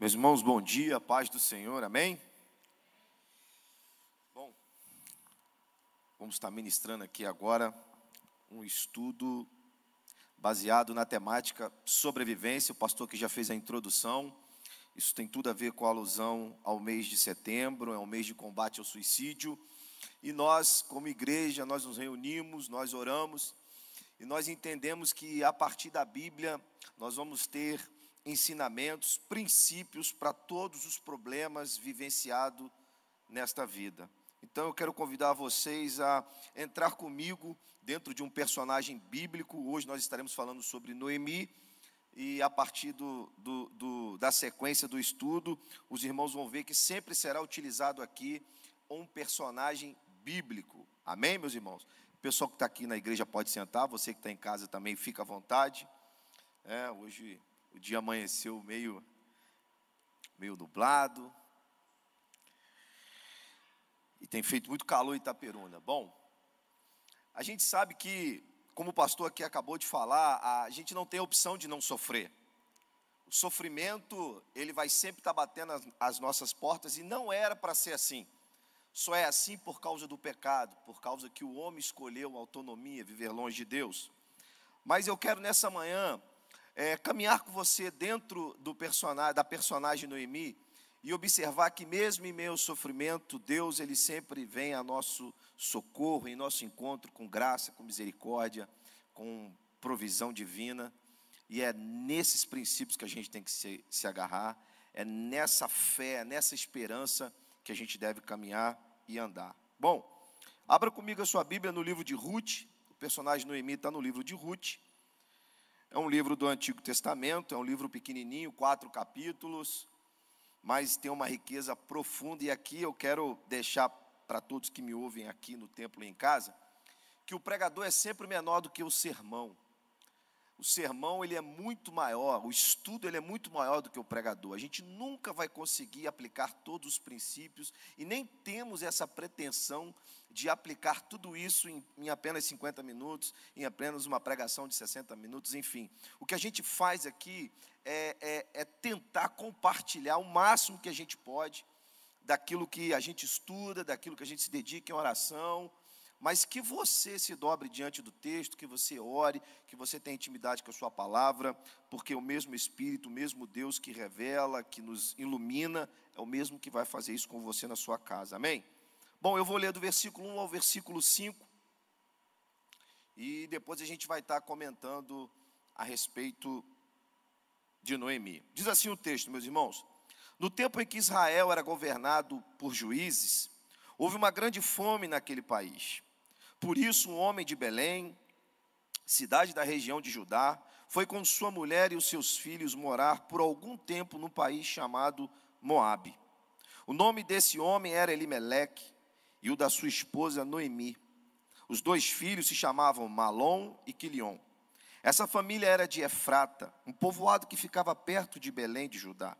Meus irmãos, bom dia, paz do Senhor, amém? Bom, vamos estar ministrando aqui agora um estudo baseado na temática sobrevivência. O pastor que já fez a introdução, isso tem tudo a ver com a alusão ao mês de setembro, é um mês de combate ao suicídio. E nós, como igreja, nós nos reunimos, nós oramos e nós entendemos que a partir da Bíblia nós vamos ter ensinamentos, princípios para todos os problemas vivenciados nesta vida. Então eu quero convidar vocês a entrar comigo dentro de um personagem bíblico. Hoje nós estaremos falando sobre Noemi. E a partir do, do, do, da sequência do estudo, os irmãos vão ver que sempre será utilizado aqui um personagem bíblico. Amém, meus irmãos? O pessoal que está aqui na igreja pode sentar, você que está em casa também fica à vontade. É, hoje o dia amanheceu meio, meio nublado. E tem feito muito calor em Itaperuna. Bom, a gente sabe que, como o pastor aqui acabou de falar, a gente não tem opção de não sofrer. O sofrimento, ele vai sempre estar batendo as, as nossas portas e não era para ser assim. Só é assim por causa do pecado, por causa que o homem escolheu autonomia, viver longe de Deus. Mas eu quero nessa manhã é, caminhar com você dentro do personagem, da personagem Noemi e observar que mesmo em ao sofrimento, Deus ele sempre vem a nosso socorro, em nosso encontro com graça, com misericórdia, com provisão divina. E é nesses princípios que a gente tem que se, se agarrar, é nessa fé, nessa esperança que a gente deve caminhar e andar. Bom, abra comigo a sua Bíblia no livro de Ruth, o personagem Noemi está no livro de Ruth. É um livro do Antigo Testamento, é um livro pequenininho, quatro capítulos, mas tem uma riqueza profunda. E aqui eu quero deixar para todos que me ouvem aqui no templo e em casa, que o pregador é sempre menor do que o sermão. O sermão ele é muito maior, o estudo ele é muito maior do que o pregador. A gente nunca vai conseguir aplicar todos os princípios e nem temos essa pretensão de aplicar tudo isso em, em, apenas 50 minutos, em apenas uma pregação de 60 minutos, enfim. O que a gente faz aqui é, é, é tentar compartilhar o máximo que a gente pode daquilo que a gente estuda, daquilo que a gente se dedica em oração, mas que você se dobre diante do texto, que você ore, que você tenha intimidade com a sua palavra, porque o mesmo Espírito, o mesmo Deus que revela, que nos ilumina, é o mesmo que vai fazer isso com você na sua casa. Amém? Bom, eu vou ler do versículo 1 ao versículo 5. E depois a gente vai estar comentando a respeito de Noemi. Diz assim o texto, meus irmãos: No tempo em que Israel era governado por juízes, houve uma grande fome naquele país. Por isso, um homem de Belém, cidade da região de Judá, foi com sua mulher e os seus filhos morar por algum tempo no país chamado Moabe. O nome desse homem era Elimeleque, e o da sua esposa Noemi. Os dois filhos se chamavam Malom e Quilion. Essa família era de Efrata, um povoado que ficava perto de Belém de Judá.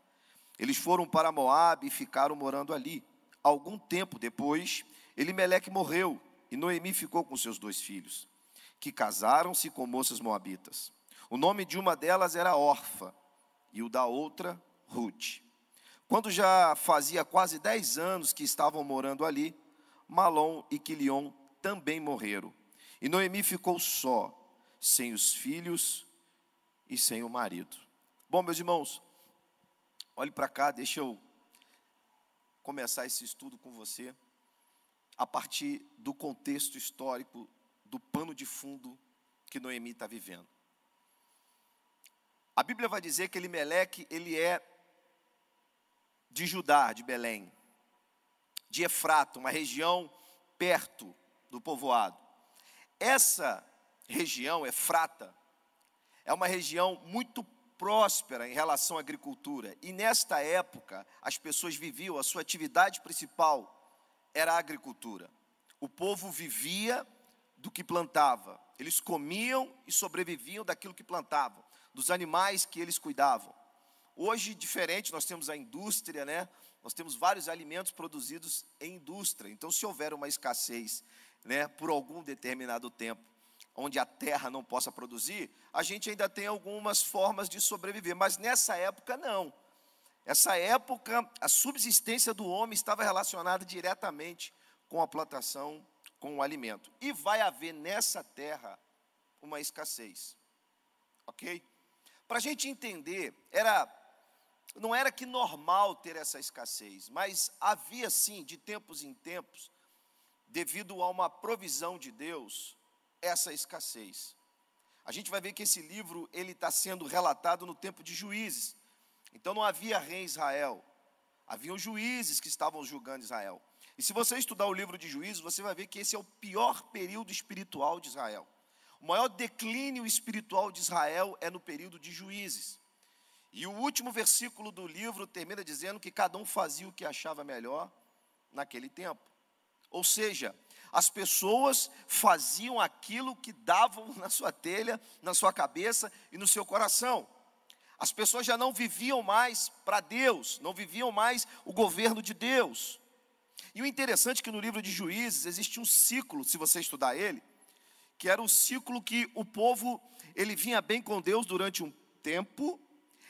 Eles foram para Moabe e ficaram morando ali. Algum tempo depois, Elimeleque morreu e Noemi ficou com seus dois filhos, que casaram-se com moças moabitas. O nome de uma delas era Orfa e o da outra, Ruth. Quando já fazia quase dez anos que estavam morando ali, Malom e Quilion também morreram. E Noemi ficou só, sem os filhos e sem o marido. Bom, meus irmãos, olhe para cá, deixa eu começar esse estudo com você a partir do contexto histórico, do pano de fundo que Noemi está vivendo. A Bíblia vai dizer que Elimeleque, ele é de Judá, de Belém de Efrata, uma região perto do povoado. Essa região, Efrata, é uma região muito próspera em relação à agricultura. E nesta época, as pessoas viviam, a sua atividade principal era a agricultura. O povo vivia do que plantava. Eles comiam e sobreviviam daquilo que plantavam, dos animais que eles cuidavam. Hoje, diferente, nós temos a indústria, né? Nós temos vários alimentos produzidos em indústria. Então, se houver uma escassez, né, por algum determinado tempo, onde a terra não possa produzir, a gente ainda tem algumas formas de sobreviver, mas nessa época não. Essa época, a subsistência do homem estava relacionada diretamente com a plantação, com o alimento. E vai haver nessa terra uma escassez. Ok? Para a gente entender, era não era que normal ter essa escassez, mas havia sim, de tempos em tempos, devido a uma provisão de Deus, essa escassez. A gente vai ver que esse livro ele está sendo relatado no tempo de juízes. Então não havia rei em Israel, haviam juízes que estavam julgando Israel. E se você estudar o livro de juízes, você vai ver que esse é o pior período espiritual de Israel. O maior declínio espiritual de Israel é no período de juízes. E o último versículo do livro termina dizendo que cada um fazia o que achava melhor naquele tempo. Ou seja, as pessoas faziam aquilo que davam na sua telha, na sua cabeça e no seu coração. As pessoas já não viviam mais para Deus, não viviam mais o governo de Deus. E o interessante é que no livro de Juízes existe um ciclo, se você estudar ele, que era o ciclo que o povo ele vinha bem com Deus durante um tempo,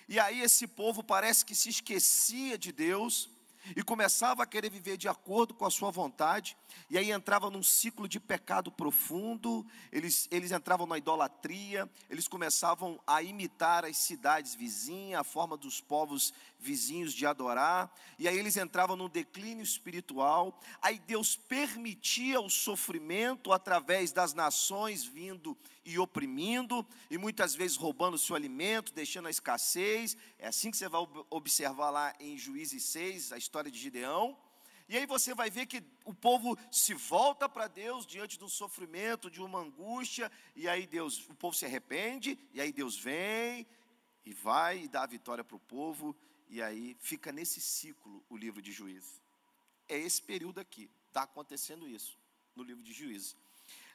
e aí esse povo parece que se esquecia de Deus, e começava a querer viver de acordo com a sua vontade, e aí entrava num ciclo de pecado profundo, eles, eles entravam na idolatria, eles começavam a imitar as cidades vizinhas, a forma dos povos vizinhos de adorar, e aí eles entravam num declínio espiritual, aí Deus permitia o sofrimento através das nações vindo e oprimindo, e muitas vezes roubando o seu alimento, deixando a escassez. É assim que você vai observar lá em Juízes 6, a história de Gideão. E aí você vai ver que o povo se volta para Deus diante de um sofrimento, de uma angústia, e aí Deus, o povo se arrepende, e aí Deus vem e vai e dá a vitória para o povo, e aí fica nesse ciclo o livro de Juízes. É esse período aqui, está acontecendo isso no livro de Juízes.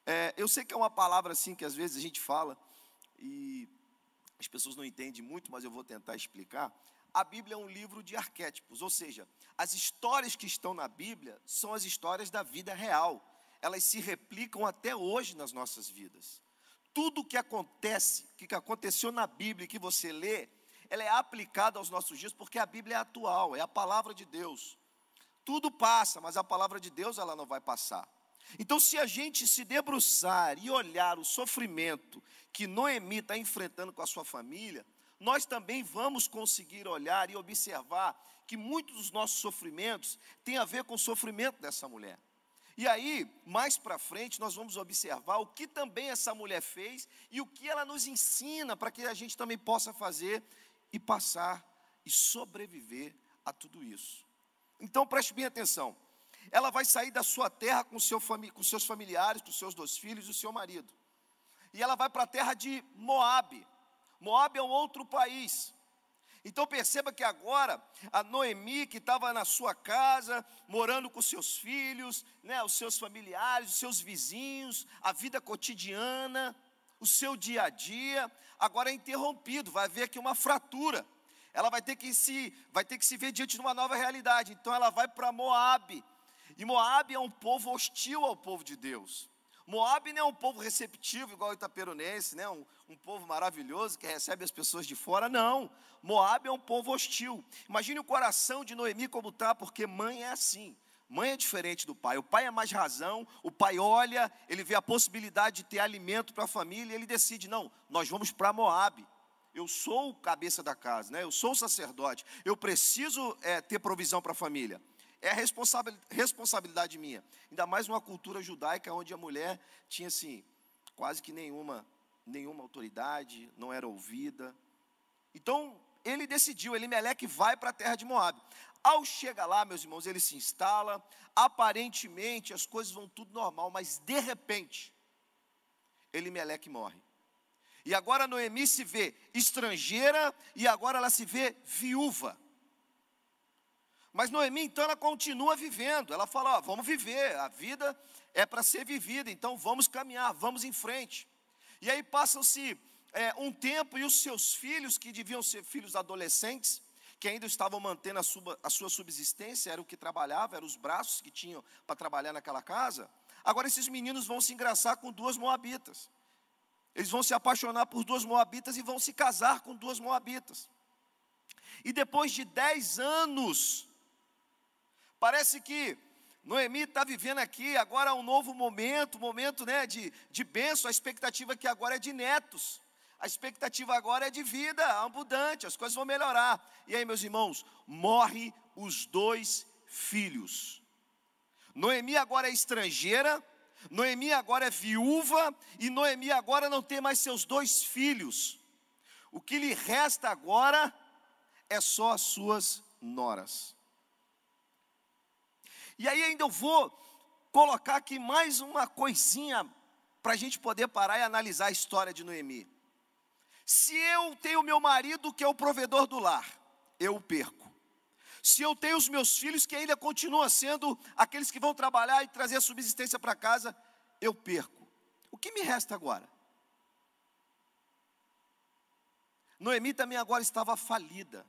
É, eu sei que é uma palavra assim que às vezes a gente fala e as pessoas não entendem muito, mas eu vou tentar explicar. A Bíblia é um livro de arquétipos, ou seja, as histórias que estão na Bíblia são as histórias da vida real. Elas se replicam até hoje nas nossas vidas. Tudo que acontece, que aconteceu na Bíblia que você lê, ela é aplicada aos nossos dias porque a Bíblia é atual, é a palavra de Deus. Tudo passa, mas a palavra de Deus ela não vai passar. Então, se a gente se debruçar e olhar o sofrimento que Noemi está enfrentando com a sua família, nós também vamos conseguir olhar e observar que muitos dos nossos sofrimentos têm a ver com o sofrimento dessa mulher. E aí, mais para frente, nós vamos observar o que também essa mulher fez e o que ela nos ensina para que a gente também possa fazer e passar e sobreviver a tudo isso. Então, preste bem atenção ela vai sair da sua terra com, seu com seus familiares, com seus dois filhos e o seu marido. E ela vai para a terra de Moabe. Moabe é um outro país. Então perceba que agora a Noemi, que estava na sua casa, morando com seus filhos, né, os seus familiares, os seus vizinhos, a vida cotidiana, o seu dia a dia, agora é interrompido, vai haver aqui uma fratura. Ela vai ter que se, vai ter que se ver diante de uma nova realidade. Então ela vai para Moabe. E Moab é um povo hostil ao povo de Deus. Moab não é um povo receptivo, igual o itaperonense, né? um, um povo maravilhoso que recebe as pessoas de fora. Não. Moab é um povo hostil. Imagine o coração de Noemi como está, porque mãe é assim. Mãe é diferente do pai. O pai é mais razão. O pai olha, ele vê a possibilidade de ter alimento para a família ele decide: não, nós vamos para Moab. Eu sou o cabeça da casa, né? eu sou o sacerdote. Eu preciso é, ter provisão para a família. É responsabilidade minha. Ainda mais numa cultura judaica onde a mulher tinha assim, quase que nenhuma, nenhuma autoridade, não era ouvida. Então, ele decidiu, Elimeleque vai para a terra de Moab. Ao chegar lá, meus irmãos, ele se instala, aparentemente as coisas vão tudo normal, mas de repente, Elimeleque morre. E agora Noemi se vê estrangeira e agora ela se vê viúva. Mas Noemi, então, ela continua vivendo. Ela fala: ó, vamos viver, a vida é para ser vivida, então vamos caminhar, vamos em frente. E aí passam-se é, um tempo e os seus filhos, que deviam ser filhos adolescentes, que ainda estavam mantendo a sua, a sua subsistência, era o que trabalhava, eram os braços que tinham para trabalhar naquela casa. Agora esses meninos vão se engraçar com duas moabitas. Eles vão se apaixonar por duas moabitas e vão se casar com duas moabitas. E depois de dez anos, parece que Noemi está vivendo aqui agora um novo momento, momento né, de, de bênção, a expectativa que agora é de netos. A expectativa agora é de vida abundante, as coisas vão melhorar. E aí, meus irmãos, morre os dois filhos. Noemi agora é estrangeira, Noemi agora é viúva, e Noemi agora não tem mais seus dois filhos. O que lhe resta agora é só as suas noras. E aí ainda eu vou colocar aqui mais uma coisinha para a gente poder parar e analisar a história de Noemi. Se eu tenho meu marido que é o provedor do lar, eu o perco. Se eu tenho os meus filhos que ainda continuam sendo aqueles que vão trabalhar e trazer a subsistência para casa, eu perco. O que me resta agora? Noemi também agora estava falida.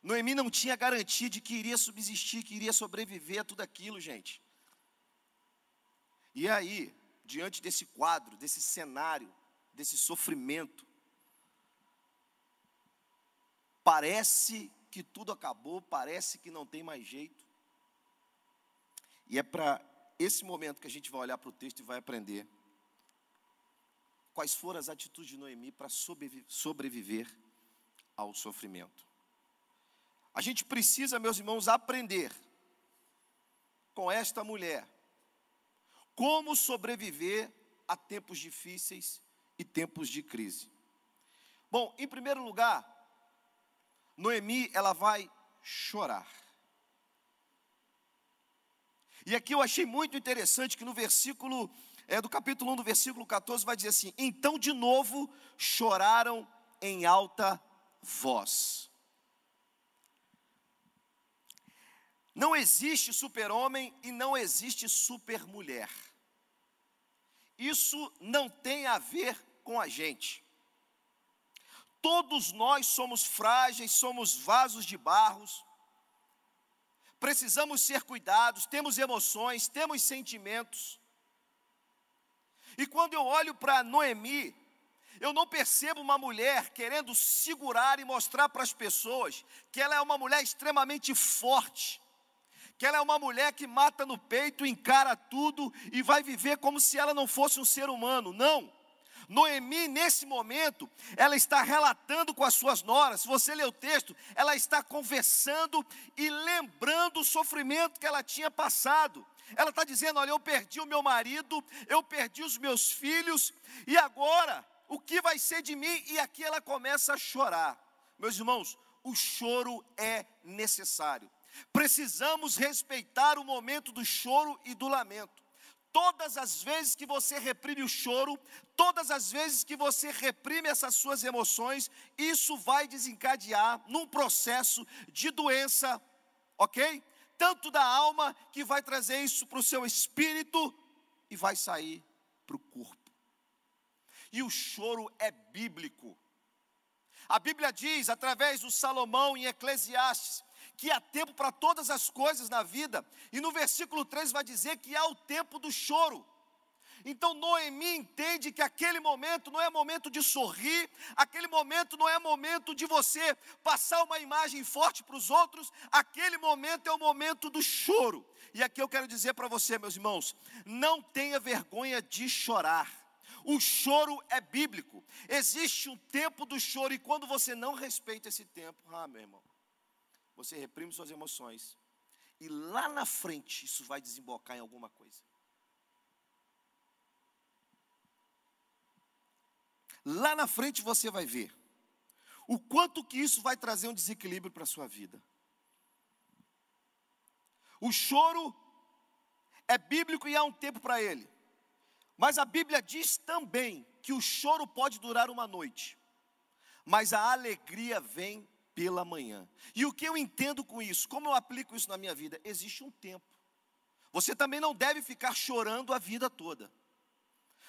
Noemi não tinha garantia de que iria subsistir, que iria sobreviver a tudo aquilo, gente. E aí, diante desse quadro, desse cenário, desse sofrimento. Parece que tudo acabou, parece que não tem mais jeito. E é para esse momento que a gente vai olhar para o texto e vai aprender quais foram as atitudes de Noemi para sobreviver ao sofrimento. A gente precisa, meus irmãos, aprender com esta mulher como sobreviver a tempos difíceis e tempos de crise. Bom, em primeiro lugar, Noemi, ela vai chorar. E aqui eu achei muito interessante que no versículo, é, do capítulo 1, do versículo 14, vai dizer assim: Então de novo choraram em alta voz. Não existe super-homem e não existe super-mulher. Isso não tem a ver com a gente. Todos nós somos frágeis, somos vasos de barros, precisamos ser cuidados, temos emoções, temos sentimentos. E quando eu olho para Noemi, eu não percebo uma mulher querendo segurar e mostrar para as pessoas que ela é uma mulher extremamente forte, que ela é uma mulher que mata no peito, encara tudo e vai viver como se ela não fosse um ser humano. Não. Noemi, nesse momento, ela está relatando com as suas noras, se você ler o texto, ela está conversando e lembrando o sofrimento que ela tinha passado. Ela está dizendo: Olha, eu perdi o meu marido, eu perdi os meus filhos, e agora, o que vai ser de mim? E aqui ela começa a chorar. Meus irmãos, o choro é necessário. Precisamos respeitar o momento do choro e do lamento. Todas as vezes que você reprime o choro, todas as vezes que você reprime essas suas emoções, isso vai desencadear num processo de doença, ok? Tanto da alma, que vai trazer isso para o seu espírito e vai sair para o corpo. E o choro é bíblico. A Bíblia diz, através do Salomão em Eclesiastes, que há tempo para todas as coisas na vida, e no versículo 3 vai dizer que há o tempo do choro. Então Noemi entende que aquele momento não é momento de sorrir, aquele momento não é momento de você passar uma imagem forte para os outros, aquele momento é o momento do choro. E aqui eu quero dizer para você, meus irmãos, não tenha vergonha de chorar. O choro é bíblico. Existe um tempo do choro e quando você não respeita esse tempo, ah, meu irmão, você reprime suas emoções, e lá na frente isso vai desembocar em alguma coisa. Lá na frente você vai ver o quanto que isso vai trazer um desequilíbrio para a sua vida. O choro é bíblico e há um tempo para ele. Mas a Bíblia diz também que o choro pode durar uma noite, mas a alegria vem pela manhã. E o que eu entendo com isso? Como eu aplico isso na minha vida? Existe um tempo. Você também não deve ficar chorando a vida toda.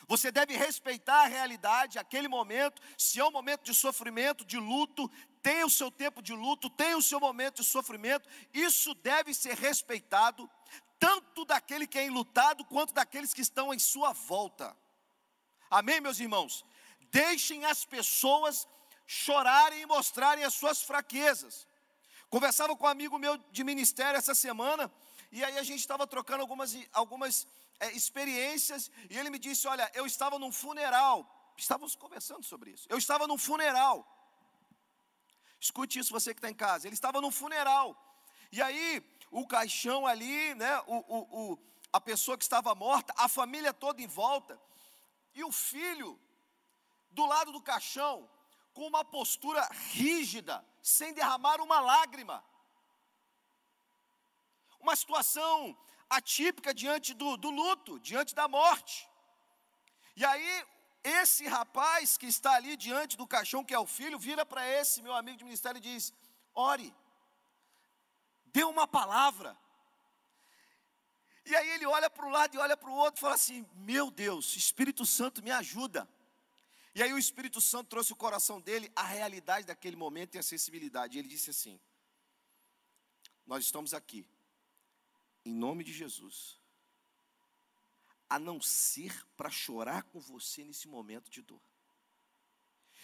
Você deve respeitar a realidade, aquele momento. Se é um momento de sofrimento, de luto, tem o seu tempo de luto, tem o seu momento de sofrimento. Isso deve ser respeitado, tanto daquele que é enlutado, quanto daqueles que estão em sua volta. Amém, meus irmãos? Deixem as pessoas chorarem e mostrarem as suas fraquezas. Conversava com um amigo meu de ministério essa semana, e aí a gente estava trocando algumas, algumas é, experiências, e ele me disse: Olha, eu estava num funeral, estávamos conversando sobre isso. Eu estava num funeral. Escute isso, você que está em casa. Ele estava num funeral, e aí o caixão ali, né, o, o, o, a pessoa que estava morta, a família toda em volta, e o filho do lado do caixão, com uma postura rígida, sem derramar uma lágrima. Uma situação atípica diante do, do luto, diante da morte. E aí, esse rapaz que está ali diante do caixão, que é o filho, vira para esse meu amigo de ministério e diz: Ore, dê uma palavra. E aí ele olha para um lado e olha para o outro e fala assim: Meu Deus, Espírito Santo me ajuda. E aí o Espírito Santo trouxe o coração dele à realidade daquele momento e a sensibilidade. E ele disse assim: Nós estamos aqui, em nome de Jesus, a não ser para chorar com você nesse momento de dor.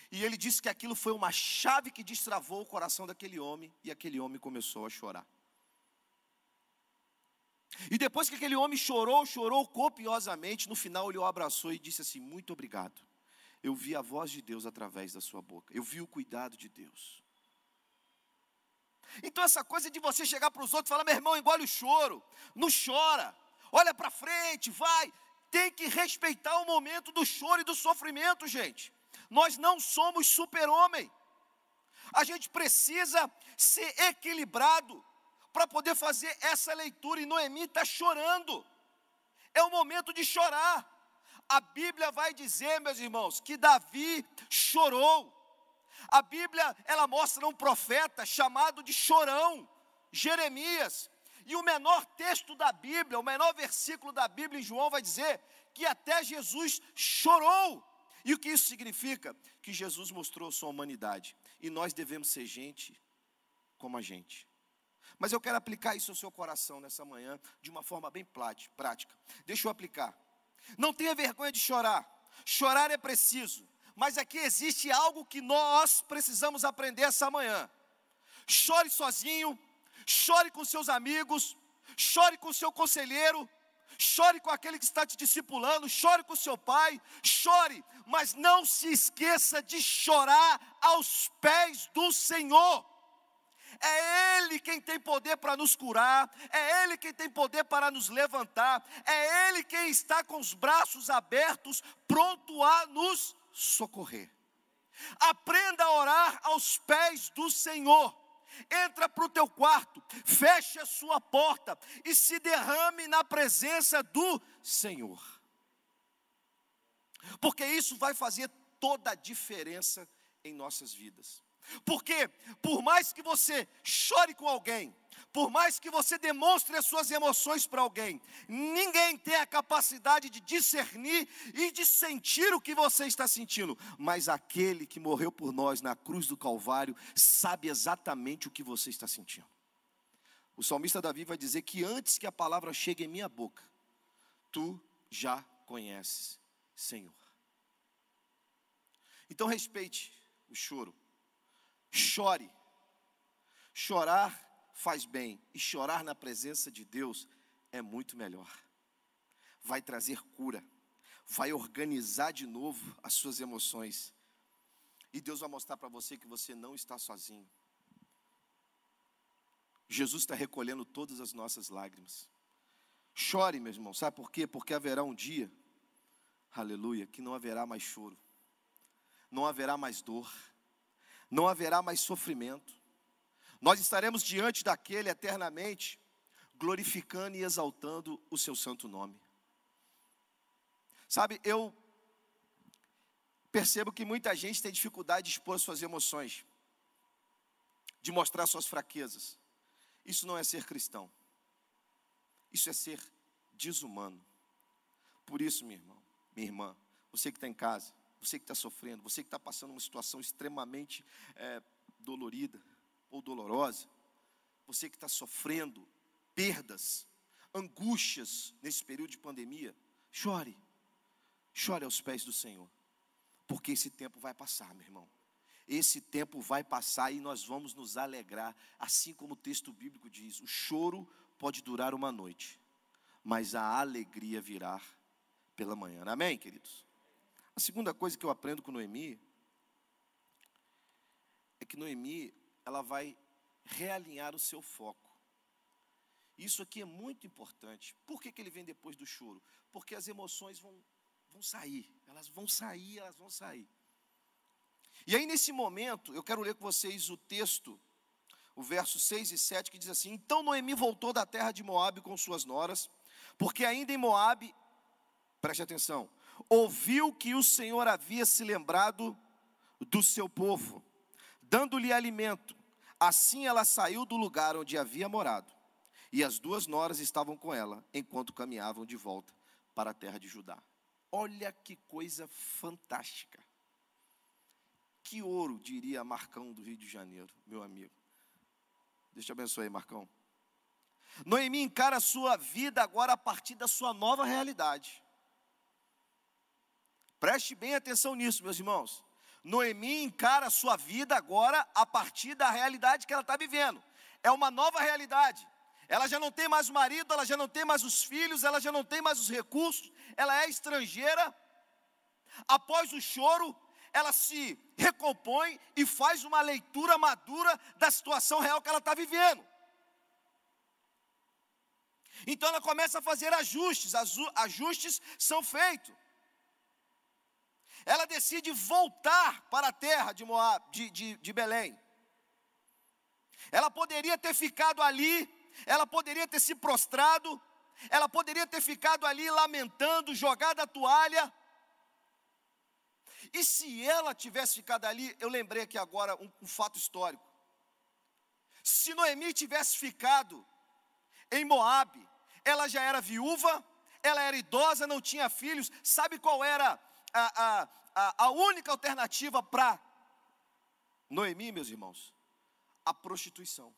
E ele disse que aquilo foi uma chave que destravou o coração daquele homem, e aquele homem começou a chorar. E depois que aquele homem chorou, chorou copiosamente, no final ele o abraçou e disse assim: Muito obrigado eu vi a voz de Deus através da sua boca, eu vi o cuidado de Deus. Então, essa coisa de você chegar para os outros e falar, meu irmão, engole o choro, não chora, olha para frente, vai, tem que respeitar o momento do choro e do sofrimento, gente. Nós não somos super-homem, a gente precisa ser equilibrado para poder fazer essa leitura, e Noemi está chorando, é o momento de chorar. A Bíblia vai dizer, meus irmãos, que Davi chorou. A Bíblia, ela mostra um profeta chamado de chorão, Jeremias. E o menor texto da Bíblia, o menor versículo da Bíblia em João vai dizer que até Jesus chorou. E o que isso significa? Que Jesus mostrou sua humanidade. E nós devemos ser gente como a gente. Mas eu quero aplicar isso ao seu coração nessa manhã de uma forma bem prática. Deixa eu aplicar. Não tenha vergonha de chorar. Chorar é preciso. Mas aqui existe algo que nós precisamos aprender essa manhã. Chore sozinho, chore com seus amigos, chore com seu conselheiro, chore com aquele que está te discipulando, chore com seu pai, chore, mas não se esqueça de chorar aos pés do Senhor. É Ele quem tem poder para nos curar, é Ele quem tem poder para nos levantar, é Ele quem está com os braços abertos, pronto a nos socorrer. Aprenda a orar aos pés do Senhor. Entra para o teu quarto, feche a sua porta e se derrame na presença do Senhor. Porque isso vai fazer toda a diferença em nossas vidas. Porque, por mais que você chore com alguém, por mais que você demonstre as suas emoções para alguém, ninguém tem a capacidade de discernir e de sentir o que você está sentindo, mas aquele que morreu por nós na cruz do Calvário sabe exatamente o que você está sentindo. O salmista Davi vai dizer que antes que a palavra chegue em minha boca, tu já conheces, Senhor. Então respeite o choro Chore. Chorar faz bem, e chorar na presença de Deus é muito melhor. Vai trazer cura, vai organizar de novo as suas emoções. E Deus vai mostrar para você que você não está sozinho. Jesus está recolhendo todas as nossas lágrimas. Chore, meu irmão, sabe por quê? Porque haverá um dia, aleluia, que não haverá mais choro, não haverá mais dor não haverá mais sofrimento. Nós estaremos diante daquele eternamente, glorificando e exaltando o seu santo nome. Sabe, eu percebo que muita gente tem dificuldade de expor suas emoções, de mostrar suas fraquezas. Isso não é ser cristão, isso é ser desumano. Por isso, meu irmão, minha irmã, você que está em casa, você que está sofrendo, você que está passando uma situação extremamente é, dolorida ou dolorosa, você que está sofrendo perdas, angústias nesse período de pandemia, chore, chore aos pés do Senhor, porque esse tempo vai passar, meu irmão. esse tempo vai passar e nós vamos nos alegrar, assim como o texto bíblico diz: o choro pode durar uma noite, mas a alegria virá pela manhã. Amém, queridos? A segunda coisa que eu aprendo com Noemi é que Noemi, ela vai realinhar o seu foco. Isso aqui é muito importante. Por que, que ele vem depois do choro? Porque as emoções vão, vão sair, elas vão sair, elas vão sair. E aí, nesse momento, eu quero ler com vocês o texto, o verso 6 e 7, que diz assim: Então Noemi voltou da terra de Moabe com suas noras, porque ainda em Moabe, preste atenção, ouviu que o Senhor havia se lembrado do seu povo, dando-lhe alimento. Assim ela saiu do lugar onde havia morado, e as duas noras estavam com ela, enquanto caminhavam de volta para a terra de Judá. Olha que coisa fantástica. Que ouro, diria Marcão do Rio de Janeiro, meu amigo. Deus te abençoe, Marcão. Noemi encara a sua vida agora a partir da sua nova realidade. Preste bem atenção nisso, meus irmãos. Noemi encara a sua vida agora a partir da realidade que ela está vivendo. É uma nova realidade. Ela já não tem mais o marido, ela já não tem mais os filhos, ela já não tem mais os recursos, ela é estrangeira. Após o choro, ela se recompõe e faz uma leitura madura da situação real que ela está vivendo. Então ela começa a fazer ajustes, ajustes são feitos. Ela decide voltar para a terra de, Moab, de, de, de Belém. Ela poderia ter ficado ali, ela poderia ter se prostrado, ela poderia ter ficado ali lamentando, jogado a toalha, e se ela tivesse ficado ali, eu lembrei aqui agora um, um fato histórico. Se Noemi tivesse ficado em Moabe, ela já era viúva, ela era idosa, não tinha filhos. Sabe qual era a, a, a, única alternativa para Noemi, meus irmãos? A prostituição.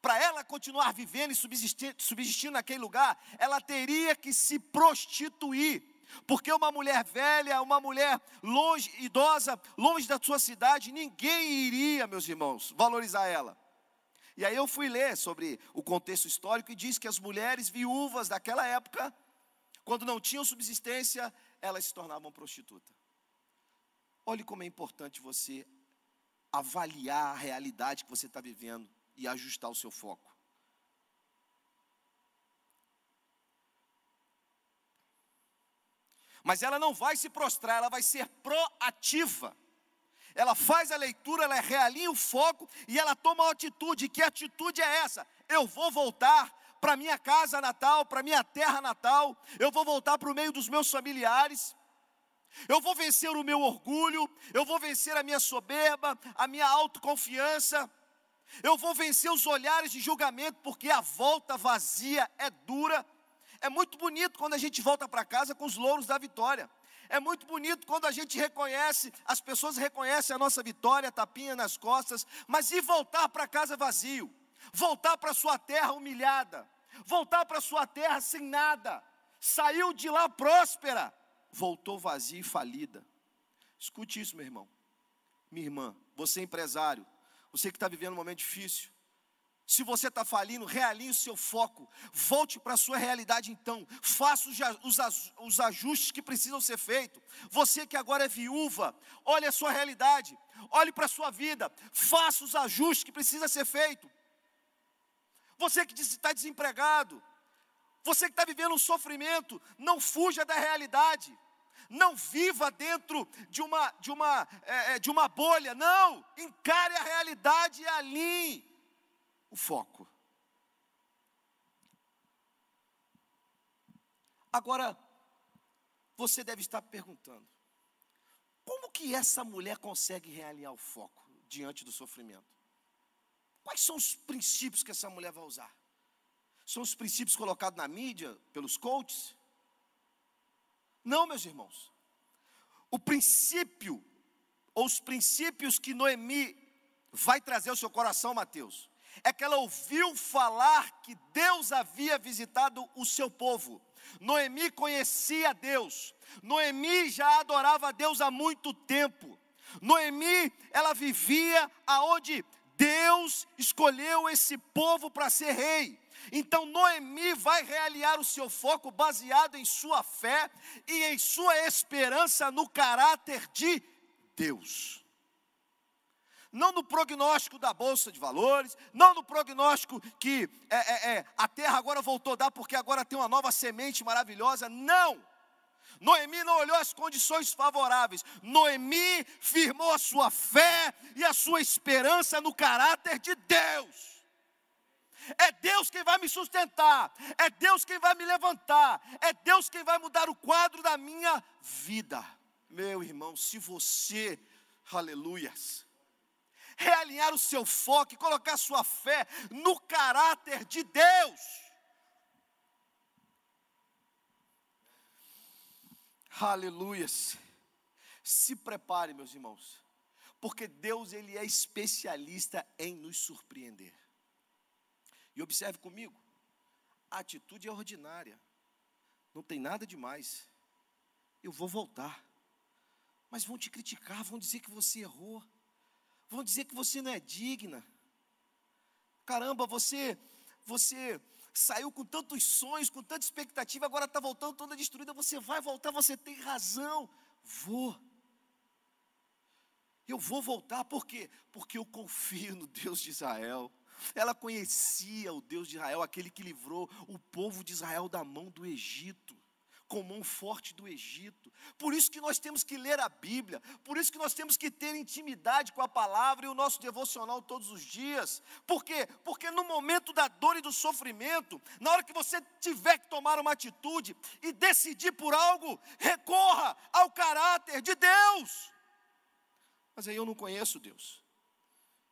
Para ela continuar vivendo e subsistindo, subsistindo naquele lugar, ela teria que se prostituir. Porque uma mulher velha, uma mulher longe, idosa, longe da sua cidade, ninguém iria, meus irmãos, valorizar ela. E aí eu fui ler sobre o contexto histórico e diz que as mulheres viúvas daquela época, quando não tinham subsistência, elas se tornavam prostituta. Olhe como é importante você avaliar a realidade que você está vivendo e ajustar o seu foco. Mas ela não vai se prostrar, ela vai ser proativa. Ela faz a leitura, ela realinha o foco e ela toma uma atitude. Que atitude é essa? Eu vou voltar para minha casa natal, para minha terra natal. Eu vou voltar para o meio dos meus familiares. Eu vou vencer o meu orgulho, eu vou vencer a minha soberba, a minha autoconfiança. Eu vou vencer os olhares de julgamento, porque a volta vazia é dura. É muito bonito quando a gente volta para casa com os louros da vitória. É muito bonito quando a gente reconhece, as pessoas reconhecem a nossa vitória, tapinha nas costas, mas e voltar para casa vazio? Voltar para sua terra humilhada? Voltar para sua terra sem nada? Saiu de lá próspera, voltou vazia e falida. Escute isso, meu irmão, minha irmã, você é empresário, você que está vivendo um momento difícil, se você está falindo, realinhe o seu foco. Volte para a sua realidade então. Faça os ajustes que precisam ser feitos. Você que agora é viúva, olhe a sua realidade. Olhe para a sua vida. Faça os ajustes que precisam ser feitos. Você que está desempregado. Você que está vivendo um sofrimento. Não fuja da realidade. Não viva dentro de uma, de uma, é, é de uma bolha. Não. Encare a realidade e alinhe o foco. Agora, você deve estar perguntando: como que essa mulher consegue realinhar o foco diante do sofrimento? Quais são os princípios que essa mulher vai usar? São os princípios colocados na mídia pelos coaches? Não, meus irmãos. O princípio, ou os princípios que Noemi vai trazer ao seu coração, Mateus, é que ela ouviu falar que Deus havia visitado o seu povo. Noemi conhecia Deus, Noemi já adorava a Deus há muito tempo. Noemi, ela vivia aonde Deus escolheu esse povo para ser rei. Então Noemi vai realinhar o seu foco baseado em sua fé e em sua esperança no caráter de Deus. Não no prognóstico da Bolsa de Valores, não no prognóstico que é, é, é, a terra agora voltou a dar porque agora tem uma nova semente maravilhosa. Não! Noemi não olhou as condições favoráveis. Noemi firmou a sua fé e a sua esperança no caráter de Deus. É Deus quem vai me sustentar, é Deus quem vai me levantar, é Deus quem vai mudar o quadro da minha vida. Meu irmão, se você, aleluias, realinhar o seu foco e colocar sua fé no caráter de Deus, aleluias, se prepare, meus irmãos, porque Deus ele é especialista em nos surpreender. E observe comigo, a atitude é ordinária, não tem nada demais. Eu vou voltar, mas vão te criticar, vão dizer que você errou vão dizer que você não é digna. Caramba, você, você saiu com tantos sonhos, com tanta expectativa, agora está voltando toda destruída. Você vai voltar, você tem razão. Vou. Eu vou voltar, por quê? Porque eu confio no Deus de Israel. Ela conhecia o Deus de Israel, aquele que livrou o povo de Israel da mão do Egito com mão forte do Egito. Por isso que nós temos que ler a Bíblia, por isso que nós temos que ter intimidade com a palavra e o nosso devocional todos os dias. Por quê? Porque no momento da dor e do sofrimento, na hora que você tiver que tomar uma atitude e decidir por algo, recorra ao caráter de Deus. Mas aí eu não conheço Deus.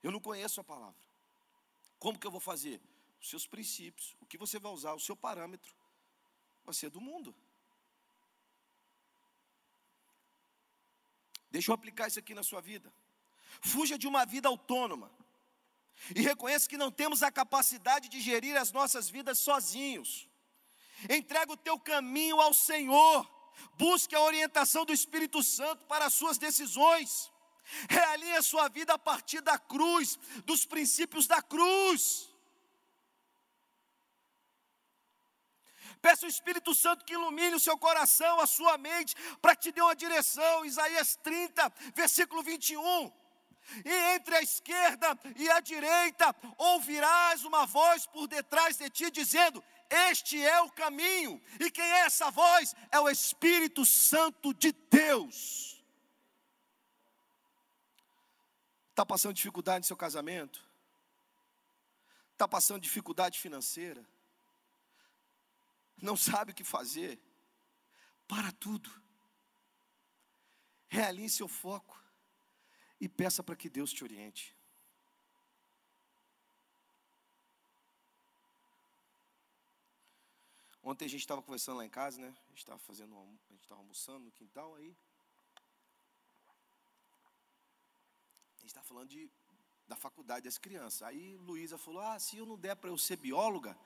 Eu não conheço a palavra. Como que eu vou fazer? Os seus princípios, o que você vai usar, o seu parâmetro, vai ser do mundo. Deixa eu aplicar isso aqui na sua vida. Fuja de uma vida autônoma. E reconheça que não temos a capacidade de gerir as nossas vidas sozinhos. Entrega o teu caminho ao Senhor. Busque a orientação do Espírito Santo para as suas decisões. Realinhe a sua vida a partir da cruz, dos princípios da cruz. Peça o Espírito Santo que ilumine o seu coração, a sua mente, para te dê uma direção. Isaías 30, versículo 21. E entre a esquerda e a direita ouvirás uma voz por detrás de ti dizendo: Este é o caminho. E quem é essa voz? É o Espírito Santo de Deus. Está passando dificuldade no seu casamento? Está passando dificuldade financeira? Não sabe o que fazer, para tudo. Realinhe seu foco e peça para que Deus te oriente. Ontem a gente estava conversando lá em casa, né? A gente estava fazendo, a gente estava almoçando no quintal aí. A gente estava falando de, da faculdade das crianças. Aí Luísa falou: Ah, se eu não der para eu ser bióloga,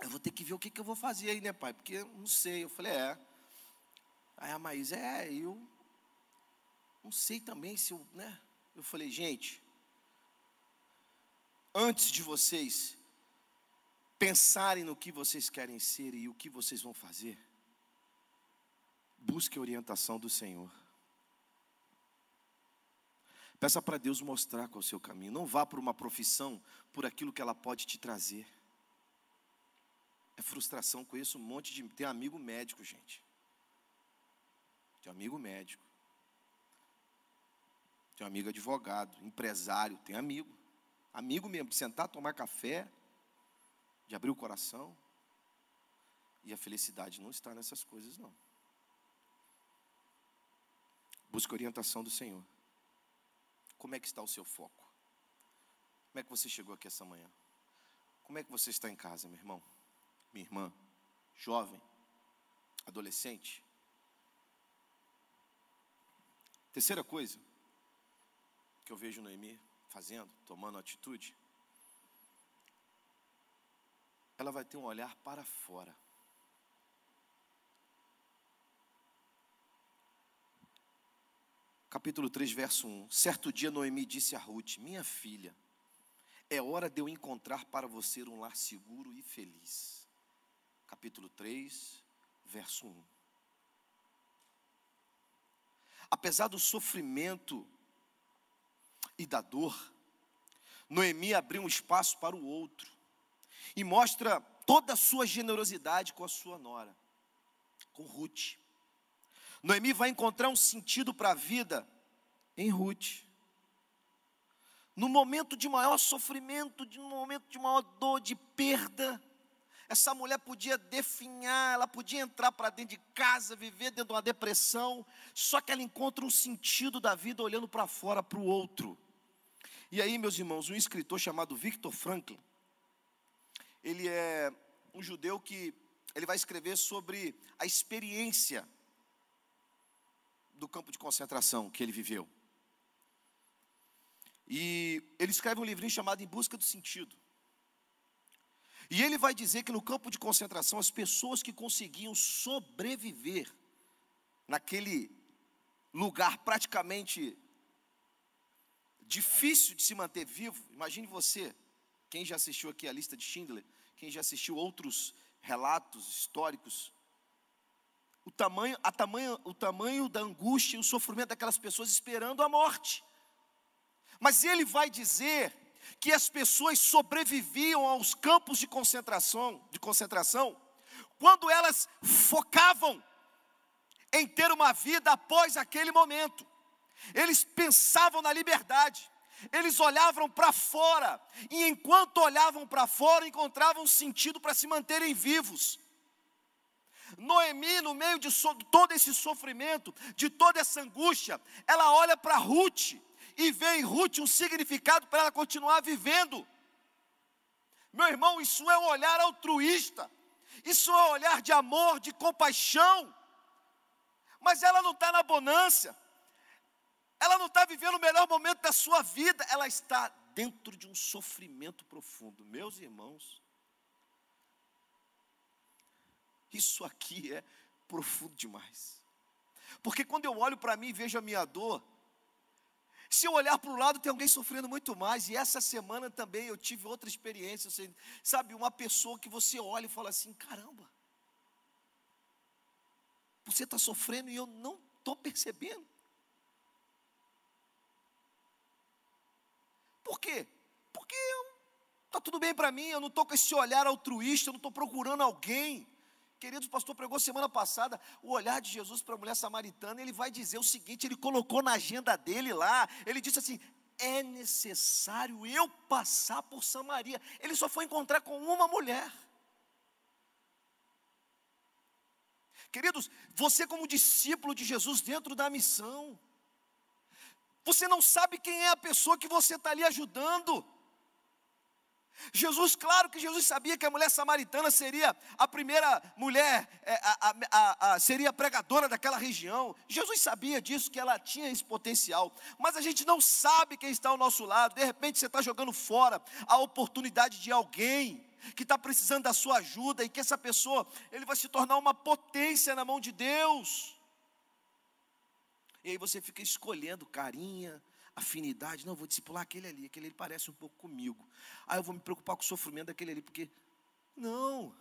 eu vou ter que ver o que, que eu vou fazer aí, né, pai? Porque eu não sei. Eu falei, é. Aí a Maísa, é, eu não sei também se eu, né? Eu falei, gente, antes de vocês pensarem no que vocês querem ser e o que vocês vão fazer, busque a orientação do Senhor. Peça para Deus mostrar qual é o seu caminho. Não vá por uma profissão por aquilo que ela pode te trazer. É frustração. Conheço um monte de. Tem amigo médico, gente. Tem amigo médico. Tem amigo advogado, empresário, tem amigo. Amigo mesmo, de sentar, tomar café, de abrir o coração. E a felicidade não está nessas coisas, não. Busque orientação do Senhor. Como é que está o seu foco? Como é que você chegou aqui essa manhã? Como é que você está em casa, meu irmão? Minha irmã, jovem, adolescente. Terceira coisa que eu vejo Noemi fazendo, tomando atitude, ela vai ter um olhar para fora. capítulo 3, verso 1. Certo dia Noemi disse a Ruth: Minha filha, é hora de eu encontrar para você um lar seguro e feliz. Capítulo 3, verso 1. Apesar do sofrimento e da dor, Noemi abriu um espaço para o outro e mostra toda a sua generosidade com a sua nora, com Ruth. Noemi vai encontrar um sentido para a vida em Ruth. No momento de maior sofrimento, um momento de maior dor, de perda, essa mulher podia definhar, ela podia entrar para dentro de casa, viver dentro de uma depressão, só que ela encontra um sentido da vida olhando para fora, para o outro. E aí, meus irmãos, um escritor chamado Victor Franklin, ele é um judeu que ele vai escrever sobre a experiência do campo de concentração que ele viveu. E ele escreve um livrinho chamado Em Busca do Sentido. E ele vai dizer que no campo de concentração, as pessoas que conseguiam sobreviver naquele lugar praticamente difícil de se manter vivo, imagine você, quem já assistiu aqui a lista de Schindler, quem já assistiu outros relatos históricos o tamanho, a tamanho, o tamanho da angústia e o sofrimento daquelas pessoas esperando a morte. Mas ele vai dizer que as pessoas sobreviviam aos campos de concentração, de concentração, quando elas focavam em ter uma vida após aquele momento. Eles pensavam na liberdade. Eles olhavam para fora e enquanto olhavam para fora encontravam sentido para se manterem vivos. Noemi, no meio de so, todo esse sofrimento, de toda essa angústia, ela olha para Ruth e vê em Ruth um significado para ela continuar vivendo. Meu irmão, isso é um olhar altruísta, isso é um olhar de amor, de compaixão. Mas ela não está na bonança, ela não está vivendo o melhor momento da sua vida, ela está dentro de um sofrimento profundo. Meus irmãos, Isso aqui é profundo demais. Porque quando eu olho para mim e vejo a minha dor, se eu olhar para o lado, tem alguém sofrendo muito mais. E essa semana também eu tive outra experiência. Sabe, uma pessoa que você olha e fala assim: caramba, você está sofrendo e eu não estou percebendo. Por quê? Porque está tudo bem para mim, eu não estou com esse olhar altruísta, eu não estou procurando alguém. Queridos, o pastor pregou semana passada o olhar de Jesus para a mulher samaritana. Ele vai dizer o seguinte: ele colocou na agenda dele lá, ele disse assim: é necessário eu passar por Samaria. Ele só foi encontrar com uma mulher. Queridos, você, como discípulo de Jesus dentro da missão, você não sabe quem é a pessoa que você está ali ajudando. Jesus, claro que Jesus sabia que a mulher samaritana seria a primeira mulher, é, a, a, a, seria pregadora daquela região. Jesus sabia disso, que ela tinha esse potencial. Mas a gente não sabe quem está ao nosso lado. De repente você está jogando fora a oportunidade de alguém que está precisando da sua ajuda e que essa pessoa, ele vai se tornar uma potência na mão de Deus. E aí você fica escolhendo carinha, afinidade. Não, vou discipular aquele ali, aquele ali parece um pouco comigo. Aí eu vou me preocupar com o sofrimento daquele ali, porque. Não.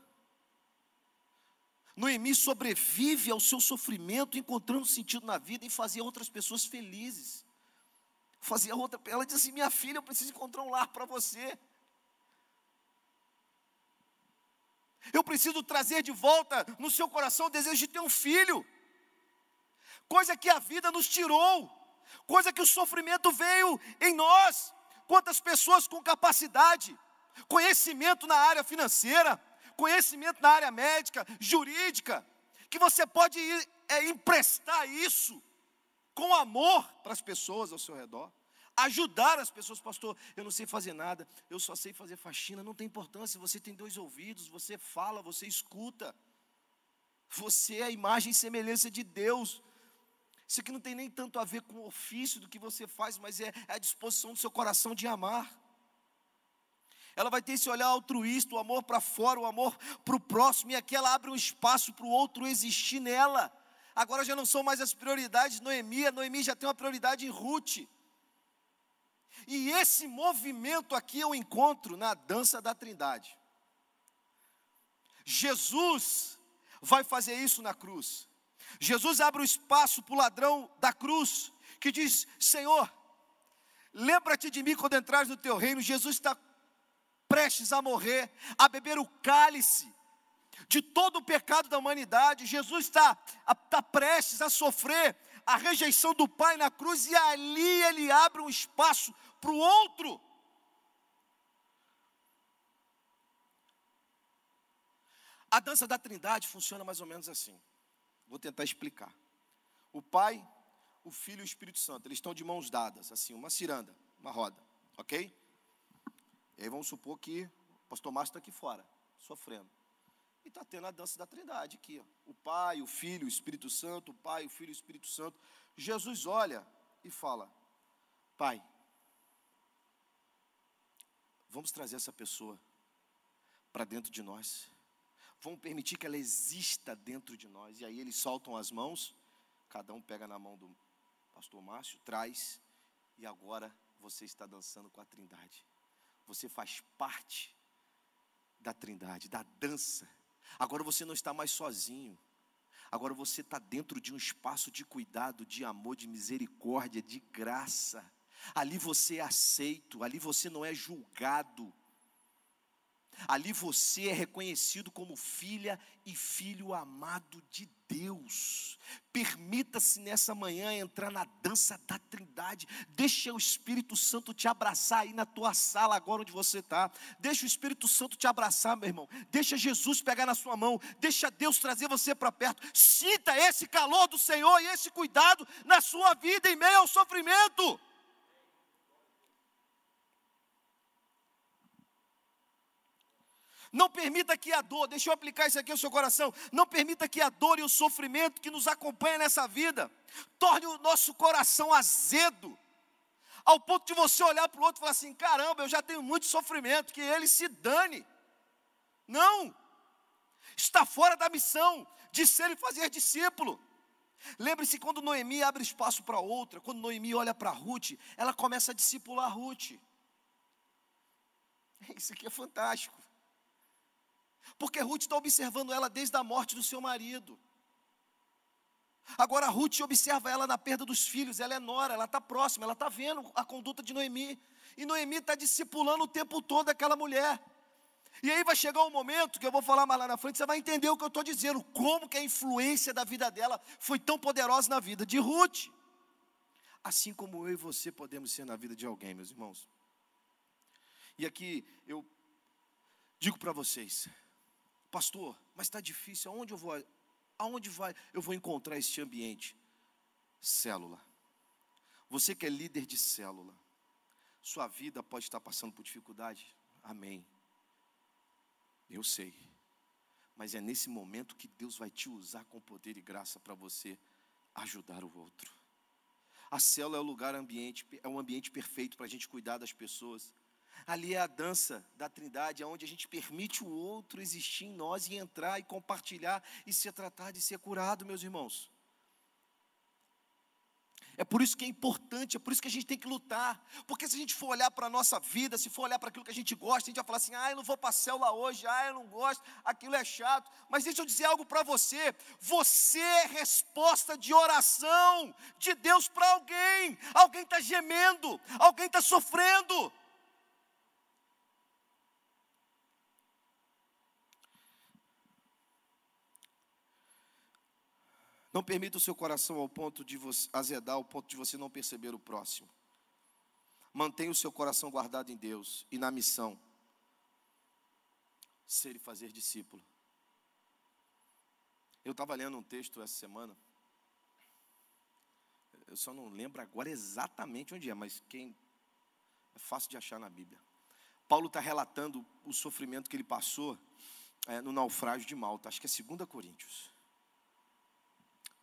Noemi sobrevive ao seu sofrimento, encontrando sentido na vida em fazer outras pessoas felizes. Fazia outra, ela diz assim: minha filha, eu preciso encontrar um lar para você. Eu preciso trazer de volta no seu coração o desejo de ter um filho, coisa que a vida nos tirou coisa que o sofrimento veio em nós. Quantas pessoas com capacidade, conhecimento na área financeira, conhecimento na área médica, jurídica, que você pode ir, é, emprestar isso com amor para as pessoas ao seu redor. Ajudar as pessoas, pastor. Eu não sei fazer nada, eu só sei fazer faxina. Não tem importância, você tem dois ouvidos, você fala, você escuta. Você é a imagem e semelhança de Deus. Isso aqui não tem nem tanto a ver com o ofício do que você faz, mas é, a disposição do seu coração de amar. Ela vai ter esse olhar altruísta, o amor para fora, o amor para o próximo, e aqui ela abre um espaço para o outro existir nela. agora já não são mais as prioridades de Noemi, a Noemi já tem uma prioridade em Ruth. E esse movimento aqui eu encontro na dança da Trindade. Jesus vai fazer isso na cruz. Jesus abre o espaço para o ladrão da cruz, que diz: Senhor, lembra-te de mim quando entrares no teu reino. Jesus está prestes a morrer, a beber o cálice de todo o pecado da humanidade. Jesus está, está prestes a sofrer a rejeição do Pai na cruz, e ali ele abre um espaço para o outro. A dança da Trindade funciona mais ou menos assim. Vou tentar explicar. O Pai, o Filho e o Espírito Santo, eles estão de mãos dadas, assim, uma ciranda, uma roda, ok? E aí vamos supor que o pastor Márcio está aqui fora, sofrendo. E está tendo a dança da Trindade aqui. Ó. O Pai, o Filho, o Espírito Santo, o Pai, o Filho e o Espírito Santo. Jesus olha e fala: Pai, vamos trazer essa pessoa para dentro de nós. Vamos permitir que ela exista dentro de nós. E aí eles soltam as mãos, cada um pega na mão do pastor Márcio, traz, e agora você está dançando com a Trindade. Você faz parte da Trindade, da dança Agora você não está mais sozinho. Agora você está dentro de um espaço de cuidado, de amor, de misericórdia, de graça. Ali você é aceito, ali você não é julgado. Ali você é reconhecido como filha e filho amado de Deus. Permita-se nessa manhã entrar na dança da Trindade. Deixa o Espírito Santo te abraçar aí na tua sala, agora onde você está. Deixa o Espírito Santo te abraçar, meu irmão. Deixa Jesus pegar na sua mão. Deixa Deus trazer você para perto. Sinta esse calor do Senhor e esse cuidado na sua vida em meio ao sofrimento. Não permita que a dor, deixa eu aplicar isso aqui ao seu coração. Não permita que a dor e o sofrimento que nos acompanha nessa vida torne o nosso coração azedo, ao ponto de você olhar para o outro e falar assim: caramba, eu já tenho muito sofrimento, que ele se dane. Não, está fora da missão de ser e fazer discípulo. Lembre-se quando Noemi abre espaço para outra, quando Noemi olha para Ruth, ela começa a discipular Ruth. Isso aqui é fantástico. Porque Ruth está observando ela desde a morte do seu marido. Agora Ruth observa ela na perda dos filhos, ela é nora, ela está próxima, ela está vendo a conduta de Noemi. E Noemi está discipulando o tempo todo aquela mulher. E aí vai chegar um momento que eu vou falar mais lá na frente, você vai entender o que eu estou dizendo, como que a influência da vida dela foi tão poderosa na vida de Ruth. Assim como eu e você podemos ser na vida de alguém, meus irmãos. E aqui eu digo para vocês, Pastor, mas está difícil, aonde eu vou? Aonde vai? Eu vou encontrar este ambiente? Célula. Você que é líder de célula, sua vida pode estar passando por dificuldade. Amém. Eu sei. Mas é nesse momento que Deus vai te usar com poder e graça para você ajudar o outro. A célula é o lugar ambiente, é um ambiente perfeito para a gente cuidar das pessoas. Ali é a dança da Trindade, onde a gente permite o outro existir em nós e entrar e compartilhar e se tratar de ser curado, meus irmãos. É por isso que é importante, é por isso que a gente tem que lutar. Porque se a gente for olhar para a nossa vida, se for olhar para aquilo que a gente gosta, a gente vai falar assim: ah, eu não vou para a célula hoje, ah, eu não gosto, aquilo é chato. Mas deixa eu dizer algo para você: você é resposta de oração de Deus para alguém. Alguém está gemendo, alguém está sofrendo. Não permita o seu coração ao ponto de você, azedar, ao ponto de você não perceber o próximo. Mantenha o seu coração guardado em Deus e na missão. Ser e fazer discípulo. Eu estava lendo um texto essa semana. Eu só não lembro agora exatamente onde é, mas quem é fácil de achar na Bíblia. Paulo está relatando o sofrimento que ele passou é, no naufrágio de Malta. Acho que é 2 Coríntios.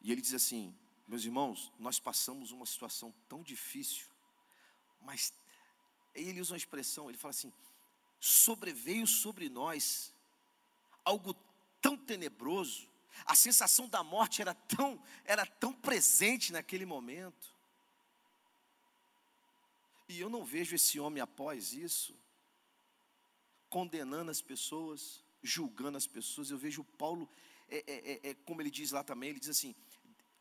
E ele diz assim: Meus irmãos, nós passamos uma situação tão difícil, mas ele usa uma expressão, ele fala assim: sobreveio sobre nós algo tão tenebroso A sensação da morte era tão, era tão presente naquele momento. E eu não vejo esse homem após isso condenando as pessoas, julgando as pessoas. Eu vejo Paulo, é, é, é, é, como ele diz lá também, ele diz assim: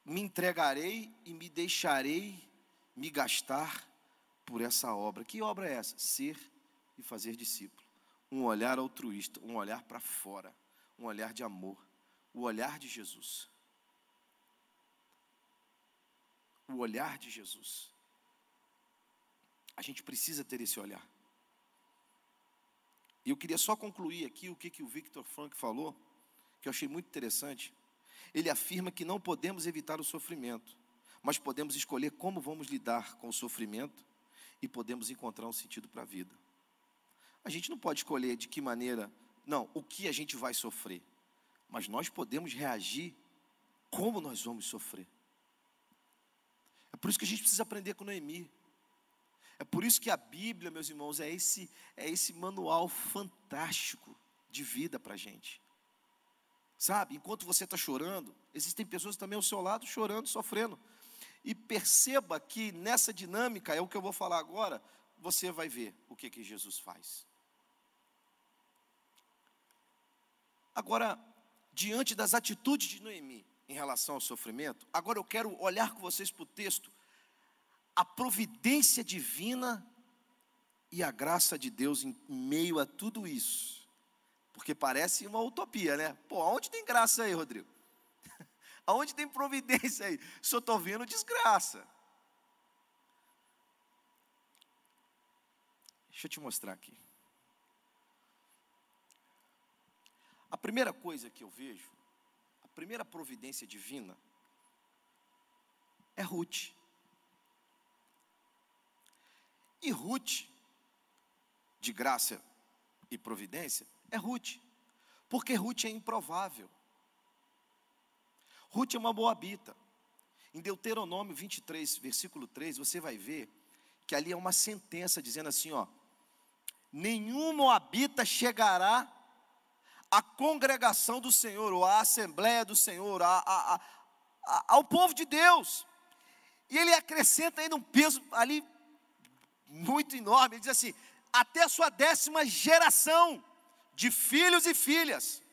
me entregarei e me deixarei me gastar por essa obra. Que obra é essa? Ser e fazer discípulo. Um olhar altruísta, um olhar para fora, um olhar de amor, o olhar de Jesus. O olhar de Jesus. A gente precisa ter esse olhar. E eu queria só concluir aqui o que, que o Victor Frank falou, que eu achei muito interessante. Ele afirma que não podemos evitar o sofrimento, mas podemos escolher como vamos lidar com o sofrimento e podemos encontrar um sentido para a vida. A gente não pode escolher de que maneira, não, o que a gente vai sofrer, mas nós podemos reagir como nós vamos sofrer. É por isso que a gente precisa aprender com Noemi. É por isso que a Bíblia, meus irmãos, é esse, é esse manual fantástico de vida para a gente. Sabe, enquanto você está chorando, existem pessoas também ao seu lado chorando, sofrendo. E perceba que nessa dinâmica, é o que eu vou falar agora, você vai ver o que, que Jesus faz. Agora, diante das atitudes de Noemi em relação ao sofrimento, agora eu quero olhar com vocês para o texto a providência divina e a graça de Deus em meio a tudo isso. Porque parece uma utopia, né? Pô, aonde tem graça aí, Rodrigo? aonde tem providência aí? Só estou vendo desgraça. Deixa eu te mostrar aqui. A primeira coisa que eu vejo, a primeira providência divina, é Ruth. E Ruth, de graça e providência, é Ruth. Porque Ruth é improvável. Ruth é uma moabita. Em Deuteronômio 23, versículo 3, você vai ver que ali é uma sentença dizendo assim, ó: Nenhum moabita chegará à congregação do Senhor, ou à assembleia do Senhor, ao povo de Deus. E ele acrescenta ainda um peso ali muito enorme. Ele diz assim: até a sua décima geração de filhos e filhas.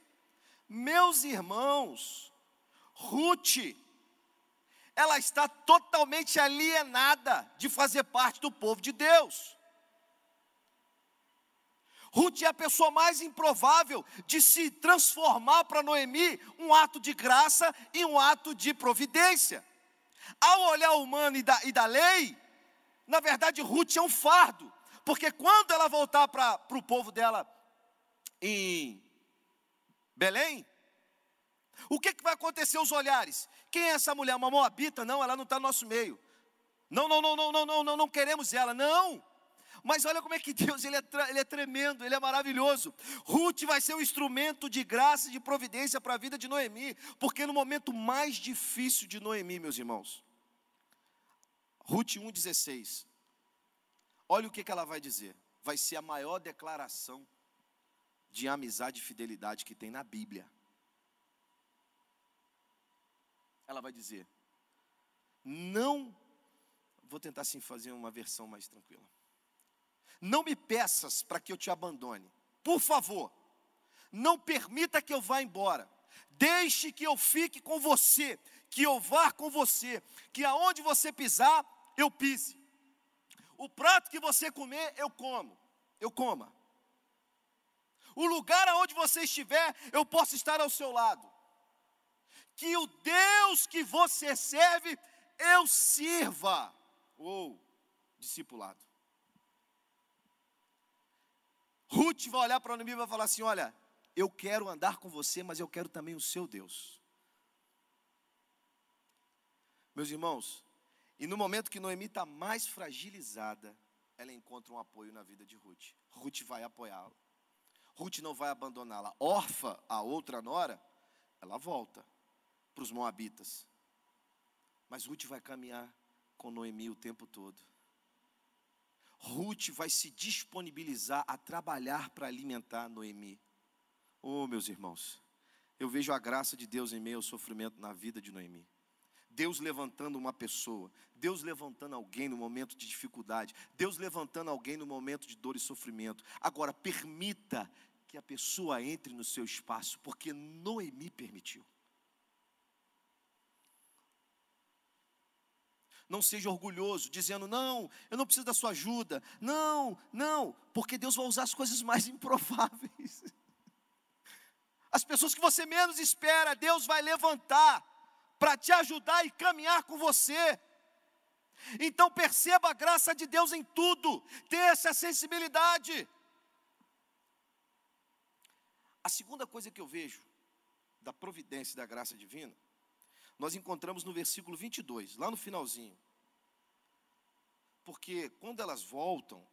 Meus irmãos, Ruth, ela está totalmente alienada de fazer parte do povo de Deus. Ruth é a pessoa mais improvável de se transformar para Noemi um ato de graça e um ato de providência. Ao olhar humano e da, e da lei, na verdade, Ruth é um fardo, porque quando ela voltar para o povo dela em Belém, o que, que vai acontecer aos olhares? Quem é essa mulher? Uma moabita? Não, ela não está no nosso meio. Não, não, não, não, não, não, não, não queremos ela. Não. Mas olha como é que Deus, ele é, ele é tremendo, ele é maravilhoso. Ruth vai ser um instrumento de graça e de providência para a vida de Noemi, porque no momento mais difícil de Noemi, meus irmãos, Ruth 1,16. Olha o que, que ela vai dizer. Vai ser a maior declaração de amizade e fidelidade que tem na Bíblia. Ela vai dizer: Não, vou tentar assim fazer uma versão mais tranquila. Não me peças para que eu te abandone. Por favor, não permita que eu vá embora. Deixe que eu fique com você, que eu vá com você, que aonde você pisar, eu pise. O prato que você comer, eu como. Eu coma. O lugar aonde você estiver, eu posso estar ao seu lado. Que o Deus que você serve, eu sirva. Ou discipulado. Ruth vai olhar para o inimigo e vai falar assim: Olha, eu quero andar com você, mas eu quero também o seu Deus. Meus irmãos, e no momento que Noemi está mais fragilizada, ela encontra um apoio na vida de Ruth. Ruth vai apoiá-la. Ruth não vai abandoná-la. Orfa, a outra nora, ela volta para os moabitas. Mas Ruth vai caminhar com Noemi o tempo todo. Ruth vai se disponibilizar a trabalhar para alimentar Noemi. Oh, meus irmãos, eu vejo a graça de Deus em meio ao sofrimento na vida de Noemi. Deus levantando uma pessoa, Deus levantando alguém no momento de dificuldade, Deus levantando alguém no momento de dor e sofrimento. Agora, permita que a pessoa entre no seu espaço, porque Noemi permitiu. Não seja orgulhoso, dizendo, não, eu não preciso da sua ajuda. Não, não, porque Deus vai usar as coisas mais improváveis. As pessoas que você menos espera, Deus vai levantar para te ajudar e caminhar com você. Então perceba a graça de Deus em tudo, tenha essa sensibilidade. A segunda coisa que eu vejo da providência e da graça divina, nós encontramos no versículo 22, lá no finalzinho. Porque quando elas voltam,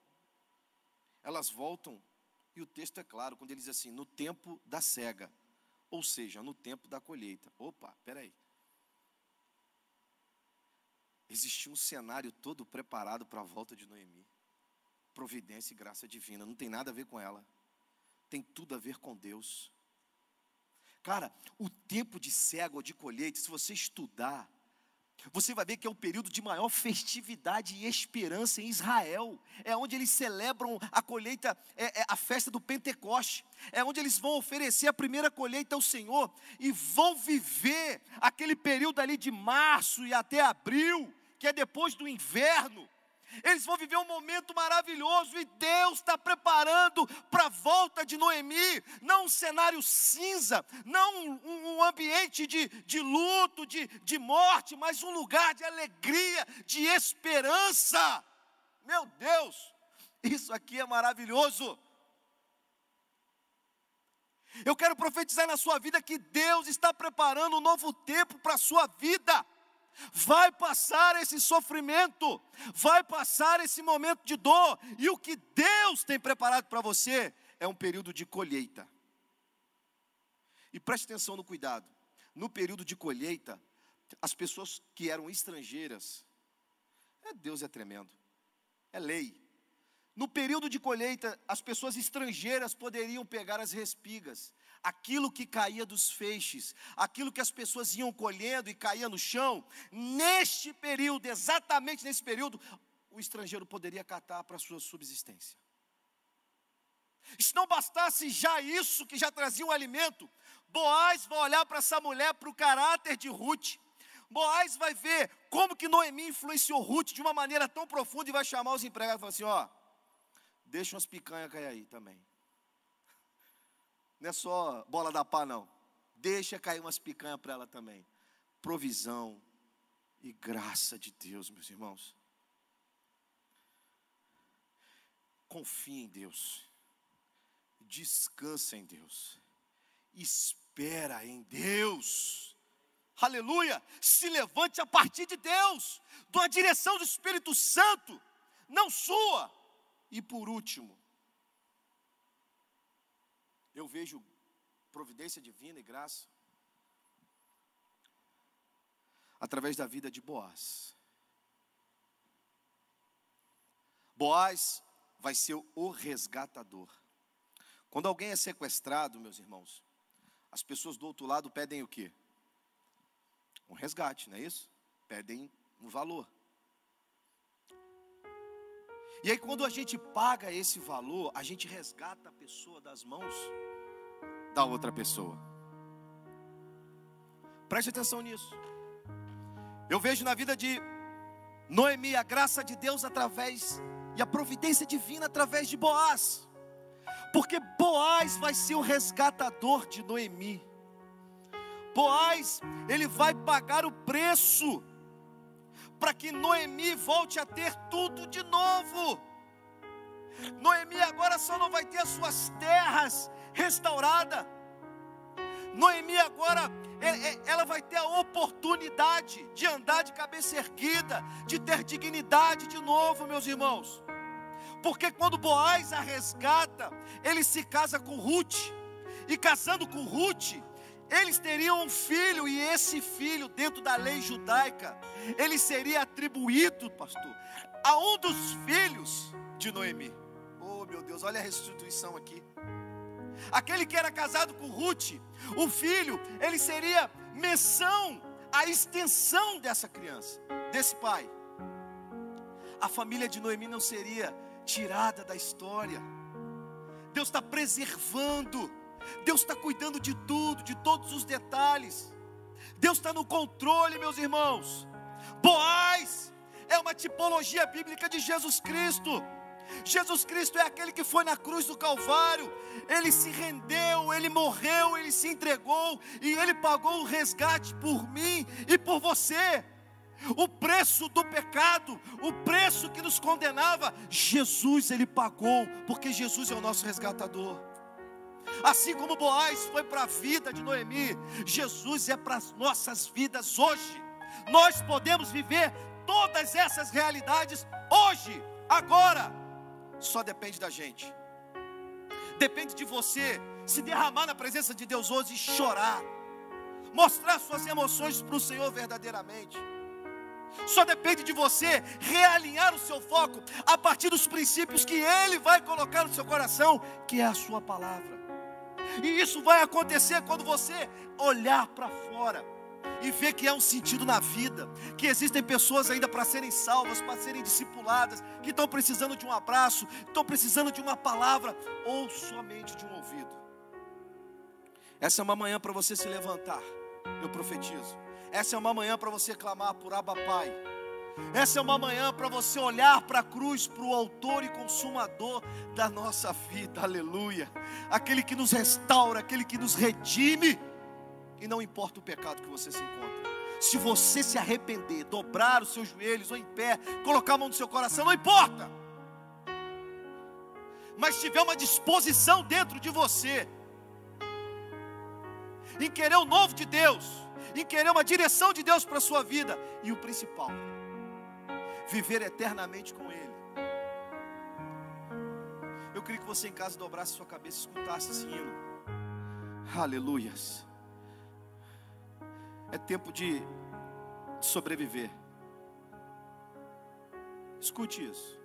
elas voltam, e o texto é claro, quando ele diz assim: no tempo da cega, ou seja, no tempo da colheita. Opa, peraí existia um cenário todo preparado para a volta de Noemi. Providência e graça divina, não tem nada a ver com ela, tem tudo a ver com Deus. Cara, o tempo de cego ou de colheita, se você estudar, você vai ver que é o período de maior festividade e esperança em Israel. É onde eles celebram a colheita, é, é, a festa do Pentecoste. É onde eles vão oferecer a primeira colheita ao Senhor e vão viver aquele período ali de março e até abril que é depois do inverno. Eles vão viver um momento maravilhoso e Deus está preparando para a volta de Noemi, não um cenário cinza, não um, um ambiente de, de luto, de, de morte, mas um lugar de alegria, de esperança. Meu Deus, isso aqui é maravilhoso. Eu quero profetizar na sua vida que Deus está preparando um novo tempo para a sua vida vai passar esse sofrimento, vai passar esse momento de dor, e o que Deus tem preparado para você é um período de colheita. E preste atenção no cuidado. No período de colheita, as pessoas que eram estrangeiras, é, Deus é tremendo, é lei. No período de colheita, as pessoas estrangeiras poderiam pegar as respigas, aquilo que caía dos feixes, aquilo que as pessoas iam colhendo e caía no chão, neste período, exatamente nesse período, o estrangeiro poderia catar para a sua subsistência. Se não bastasse já isso, que já trazia um alimento, Boaz vai olhar para essa mulher, para o caráter de Ruth. Boaz vai ver como que Noemi influenciou Ruth de uma maneira tão profunda e vai chamar os empregados e falar assim: ó, deixa umas picanhas cair aí também. Não é só bola da pá, não. Deixa cair umas picanhas para ela também. Provisão e graça de Deus, meus irmãos. Confie em Deus. Descansa em Deus. Espera em Deus. Aleluia! Se levante a partir de Deus, da direção do Espírito Santo, não sua. E por último, eu vejo providência divina e graça através da vida de Boaz. Boaz vai ser o resgatador. Quando alguém é sequestrado, meus irmãos, as pessoas do outro lado pedem o quê? Um resgate, não é isso? Pedem um valor. E aí, quando a gente paga esse valor, a gente resgata a pessoa das mãos da outra pessoa. Preste atenção nisso. Eu vejo na vida de Noemi a graça de Deus através e a providência divina através de Boaz. Porque Boaz vai ser o resgatador de Noemi. Boaz, ele vai pagar o preço para que Noemi volte a ter tudo de novo. Noemi agora só não vai ter as suas terras restauradas. Noemi agora é, é, ela vai ter a oportunidade de andar de cabeça erguida, de ter dignidade de novo, meus irmãos. Porque quando Boaz a resgata, ele se casa com Ruth, e casando com Ruth, eles teriam um filho, e esse filho, dentro da lei judaica, ele seria atribuído, pastor, a um dos filhos de Noemi. Oh, meu Deus, olha a restituição aqui. Aquele que era casado com Ruth, o filho, ele seria menção, a extensão dessa criança, desse pai. A família de Noemi não seria tirada da história. Deus está preservando, Deus está cuidando de tudo, de todos os detalhes. Deus está no controle, meus irmãos. Boaz é uma tipologia bíblica de Jesus Cristo. Jesus Cristo é aquele que foi na cruz do Calvário, ele se rendeu, ele morreu, ele se entregou e ele pagou o resgate por mim e por você. O preço do pecado, o preço que nos condenava, Jesus ele pagou, porque Jesus é o nosso resgatador. Assim como Boaz foi para a vida de Noemi, Jesus é para as nossas vidas hoje. Nós podemos viver todas essas realidades hoje, agora só depende da gente. Depende de você se derramar na presença de Deus hoje e chorar. Mostrar suas emoções para o Senhor verdadeiramente. Só depende de você realinhar o seu foco a partir dos princípios que Ele vai colocar no seu coração, que é a Sua palavra. E isso vai acontecer quando você olhar para fora e ver que há um sentido na vida, que existem pessoas ainda para serem salvas, para serem discipuladas, que estão precisando de um abraço, estão precisando de uma palavra ou somente de um ouvido. Essa é uma manhã para você se levantar, eu profetizo. Essa é uma manhã para você clamar por Abba Pai. Essa é uma manhã para você olhar para a cruz, para o autor e consumador da nossa vida, aleluia. Aquele que nos restaura, aquele que nos redime e não importa o pecado que você se encontra. Se você se arrepender, dobrar os seus joelhos ou em pé, colocar a mão no seu coração, não importa. Mas tiver uma disposição dentro de você, em querer o novo de Deus, em querer uma direção de Deus para a sua vida, e o principal, viver eternamente com Ele. Eu queria que você em casa dobrasse sua cabeça e escutasse esse hino. Aleluias. É tempo de sobreviver. Escute isso.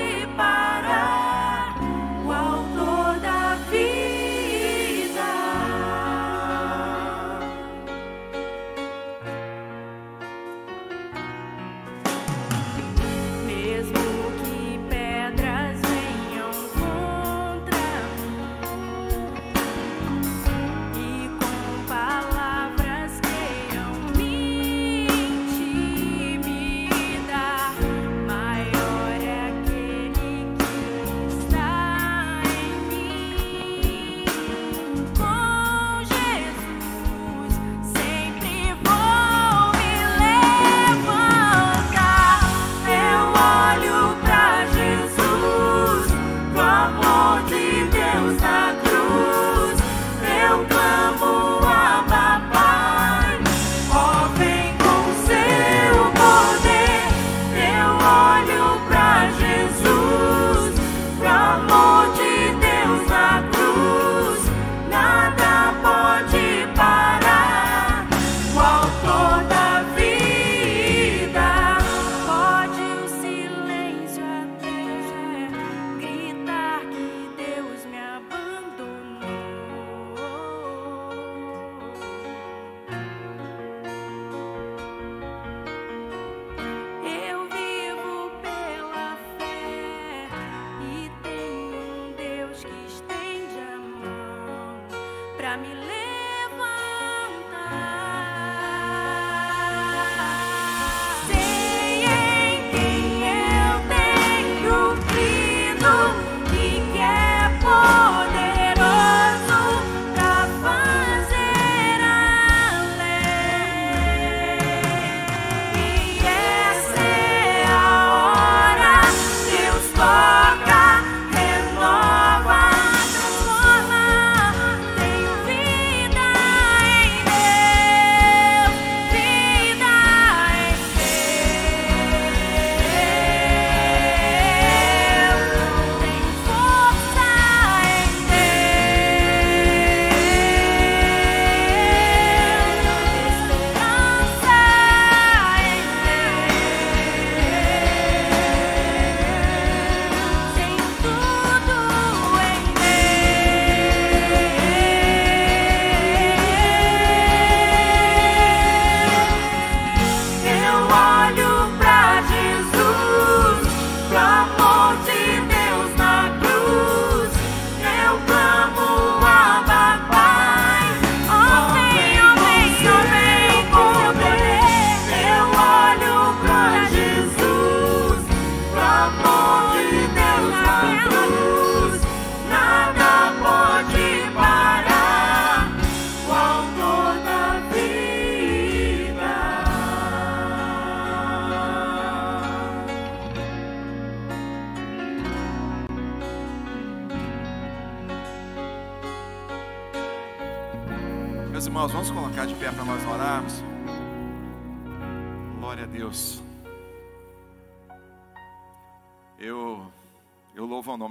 sleep.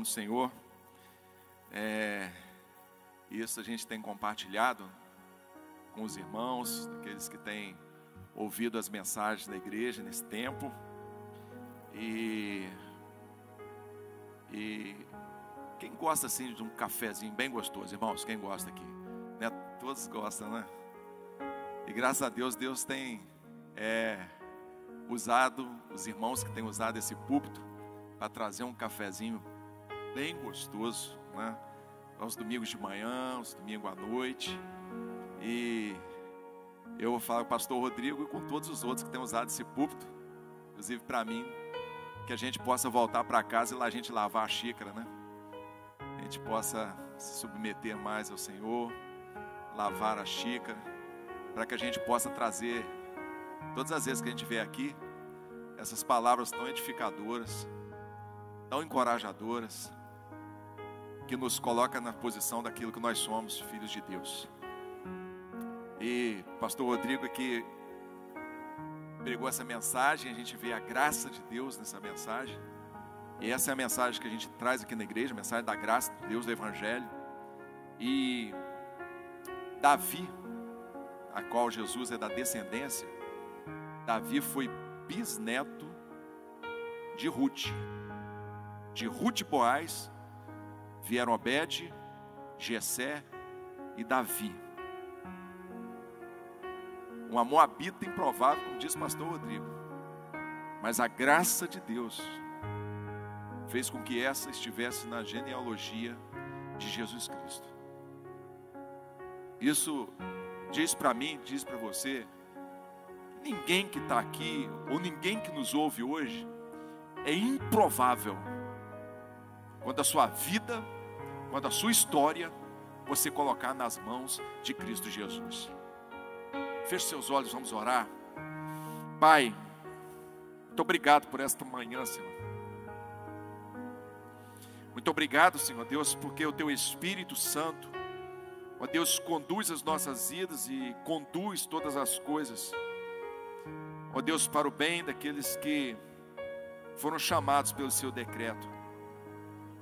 Senhor. É, isso a gente tem compartilhado com os irmãos, aqueles que têm ouvido as mensagens da igreja nesse tempo. E, e quem gosta assim de um cafezinho bem gostoso, irmãos? Quem gosta aqui? Né? Todos gostam, né? E graças a Deus, Deus tem é, usado, os irmãos que têm usado esse púlpito, para trazer um cafezinho bem gostoso, né? Aos domingos de manhã, aos domingos à noite. E eu vou falar com o pastor Rodrigo e com todos os outros que têm usado esse púlpito, inclusive para mim, que a gente possa voltar para casa e lá a gente lavar a xícara, né? A gente possa se submeter mais ao Senhor, lavar a xícara, para que a gente possa trazer, todas as vezes que a gente vem aqui, essas palavras tão edificadoras, tão encorajadoras, que nos coloca na posição daquilo que nós somos, filhos de Deus. E pastor Rodrigo aqui pregou essa mensagem, a gente vê a graça de Deus nessa mensagem. E essa é a mensagem que a gente traz aqui na igreja, a mensagem da graça de Deus, do Evangelho. E Davi, a qual Jesus é da descendência, Davi foi bisneto de Ruth. De Ruth Boaz vieram Obed, Jessé e Davi. Um moabita improvável, como diz o pastor Rodrigo. Mas a graça de Deus fez com que essa estivesse na genealogia de Jesus Cristo. Isso diz para mim, diz para você, ninguém que está aqui, ou ninguém que nos ouve hoje, é improvável quando a sua vida, quando a sua história, você colocar nas mãos de Cristo Jesus. Feche seus olhos, vamos orar. Pai, muito obrigado por esta manhã, Senhor. Muito obrigado, Senhor Deus, porque o Teu Espírito Santo, ó Deus, conduz as nossas vidas e conduz todas as coisas, ó Deus, para o bem daqueles que foram chamados pelo Seu decreto.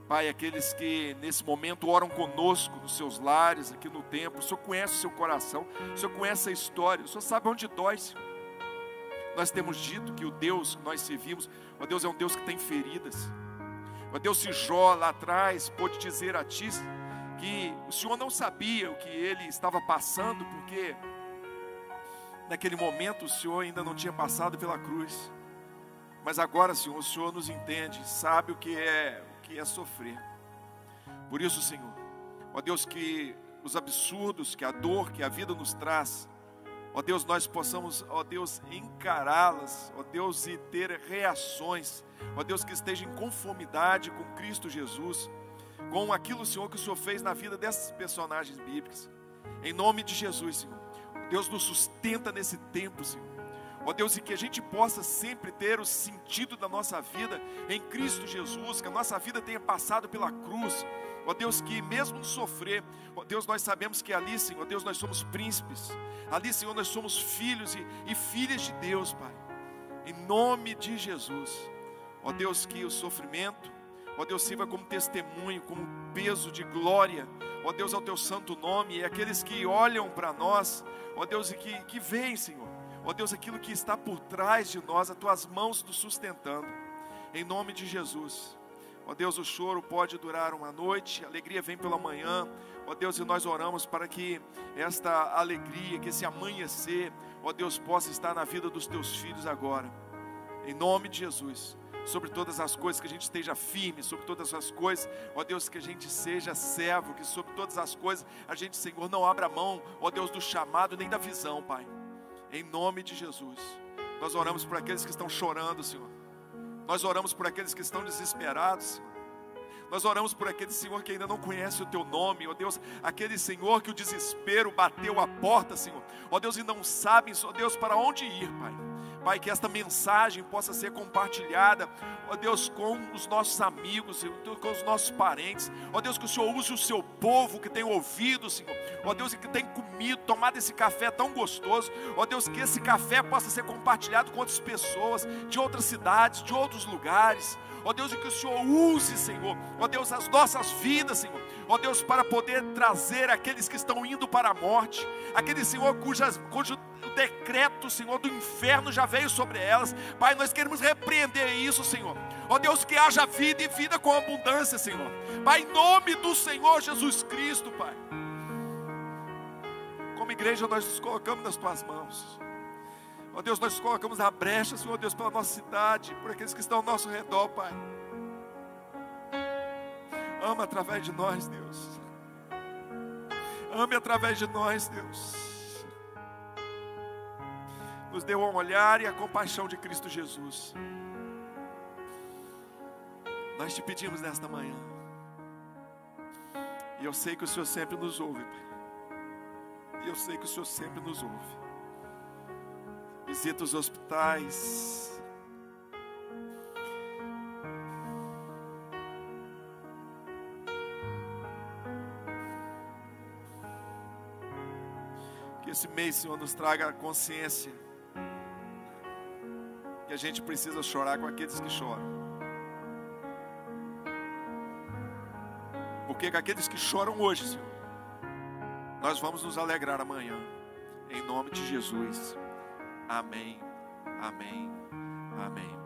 Pai, aqueles que nesse momento oram conosco nos seus lares, aqui no templo, o Senhor conhece o seu coração, o Senhor conhece a história, o Senhor sabe onde dói, Senhor. Nós temos dito que o Deus que nós servimos, ó Deus, é um Deus que tem feridas. Ó Deus, se Jó lá atrás pôde dizer a ti que o Senhor não sabia o que ele estava passando, porque naquele momento o Senhor ainda não tinha passado pela cruz. Mas agora, Senhor, o Senhor nos entende, sabe o que é que é sofrer. Por isso, Senhor, ó Deus, que os absurdos, que a dor que a vida nos traz, ó Deus, nós possamos, ó Deus, encará-las, ó Deus, e ter reações, ó Deus, que esteja em conformidade com Cristo Jesus, com aquilo, Senhor, que o Senhor fez na vida dessas personagens bíblicas. Em nome de Jesus, Senhor. Deus nos sustenta nesse tempo, Senhor. Ó Deus, e que a gente possa sempre ter o sentido da nossa vida em Cristo Jesus, que a nossa vida tenha passado pela cruz. Ó Deus, que mesmo sofrer, ó Deus, nós sabemos que ali, Senhor, Deus, nós somos príncipes. Ali, Senhor, nós somos filhos e, e filhas de Deus, Pai. Em nome de Jesus. Ó Deus, que o sofrimento, ó Deus, sirva como testemunho, como peso de glória, ó Deus, ao teu santo nome, e aqueles que olham para nós, ó Deus, e que, que veem, Senhor, Ó Deus, aquilo que está por trás de nós, as tuas mãos nos sustentando. Em nome de Jesus. Ó Deus, o choro pode durar uma noite, a alegria vem pela manhã. Ó Deus, e nós oramos para que esta alegria, que esse amanhecer, ó Deus, possa estar na vida dos teus filhos agora. Em nome de Jesus sobre todas as coisas, que a gente esteja firme, sobre todas as coisas, ó Deus, que a gente seja servo, que sobre todas as coisas a gente, Senhor, não abra mão, ó Deus, do chamado nem da visão, Pai em nome de Jesus. Nós oramos por aqueles que estão chorando, Senhor. Nós oramos por aqueles que estão desesperados, Senhor. Nós oramos por aquele Senhor que ainda não conhece o teu nome, ó Deus, aquele Senhor que o desespero bateu a porta, Senhor. Ó Deus, e não sabem, ó Deus, para onde ir, Pai Pai, que esta mensagem possa ser compartilhada, ó Deus, com os nossos amigos, com os nossos parentes, ó Deus, que o Senhor use o seu povo que tem ouvido, Senhor, ó Deus, que tem comido, tomado esse café tão gostoso, ó Deus, que esse café possa ser compartilhado com outras pessoas, de outras cidades, de outros lugares, ó Deus, e que o Senhor use, Senhor, ó Deus, as nossas vidas, Senhor, ó Deus, para poder trazer aqueles que estão indo para a morte, aqueles, Senhor, cujas, cujo decreto, Senhor, do inferno já veio sobre elas. Pai, nós queremos repreender isso, Senhor. Ó Deus, que haja vida e vida com abundância, Senhor. Pai, em nome do Senhor Jesus Cristo, Pai. Como igreja, nós nos colocamos nas tuas mãos. Ó Deus, nós nos colocamos na brecha, Senhor Deus, pela nossa cidade, por aqueles que estão ao nosso redor, Pai. Ama através de nós, Deus. Ame através de nós, Deus nos deu um olhar e a compaixão de Cristo Jesus. Nós te pedimos nesta manhã, e eu sei que o Senhor sempre nos ouve, Pai. E eu sei que o Senhor sempre nos ouve. Visita os hospitais. Que esse mês, Senhor, nos traga consciência que a gente precisa chorar com aqueles que choram. Porque com aqueles que choram hoje, Senhor, nós vamos nos alegrar amanhã. Em nome de Jesus. Amém. Amém. Amém.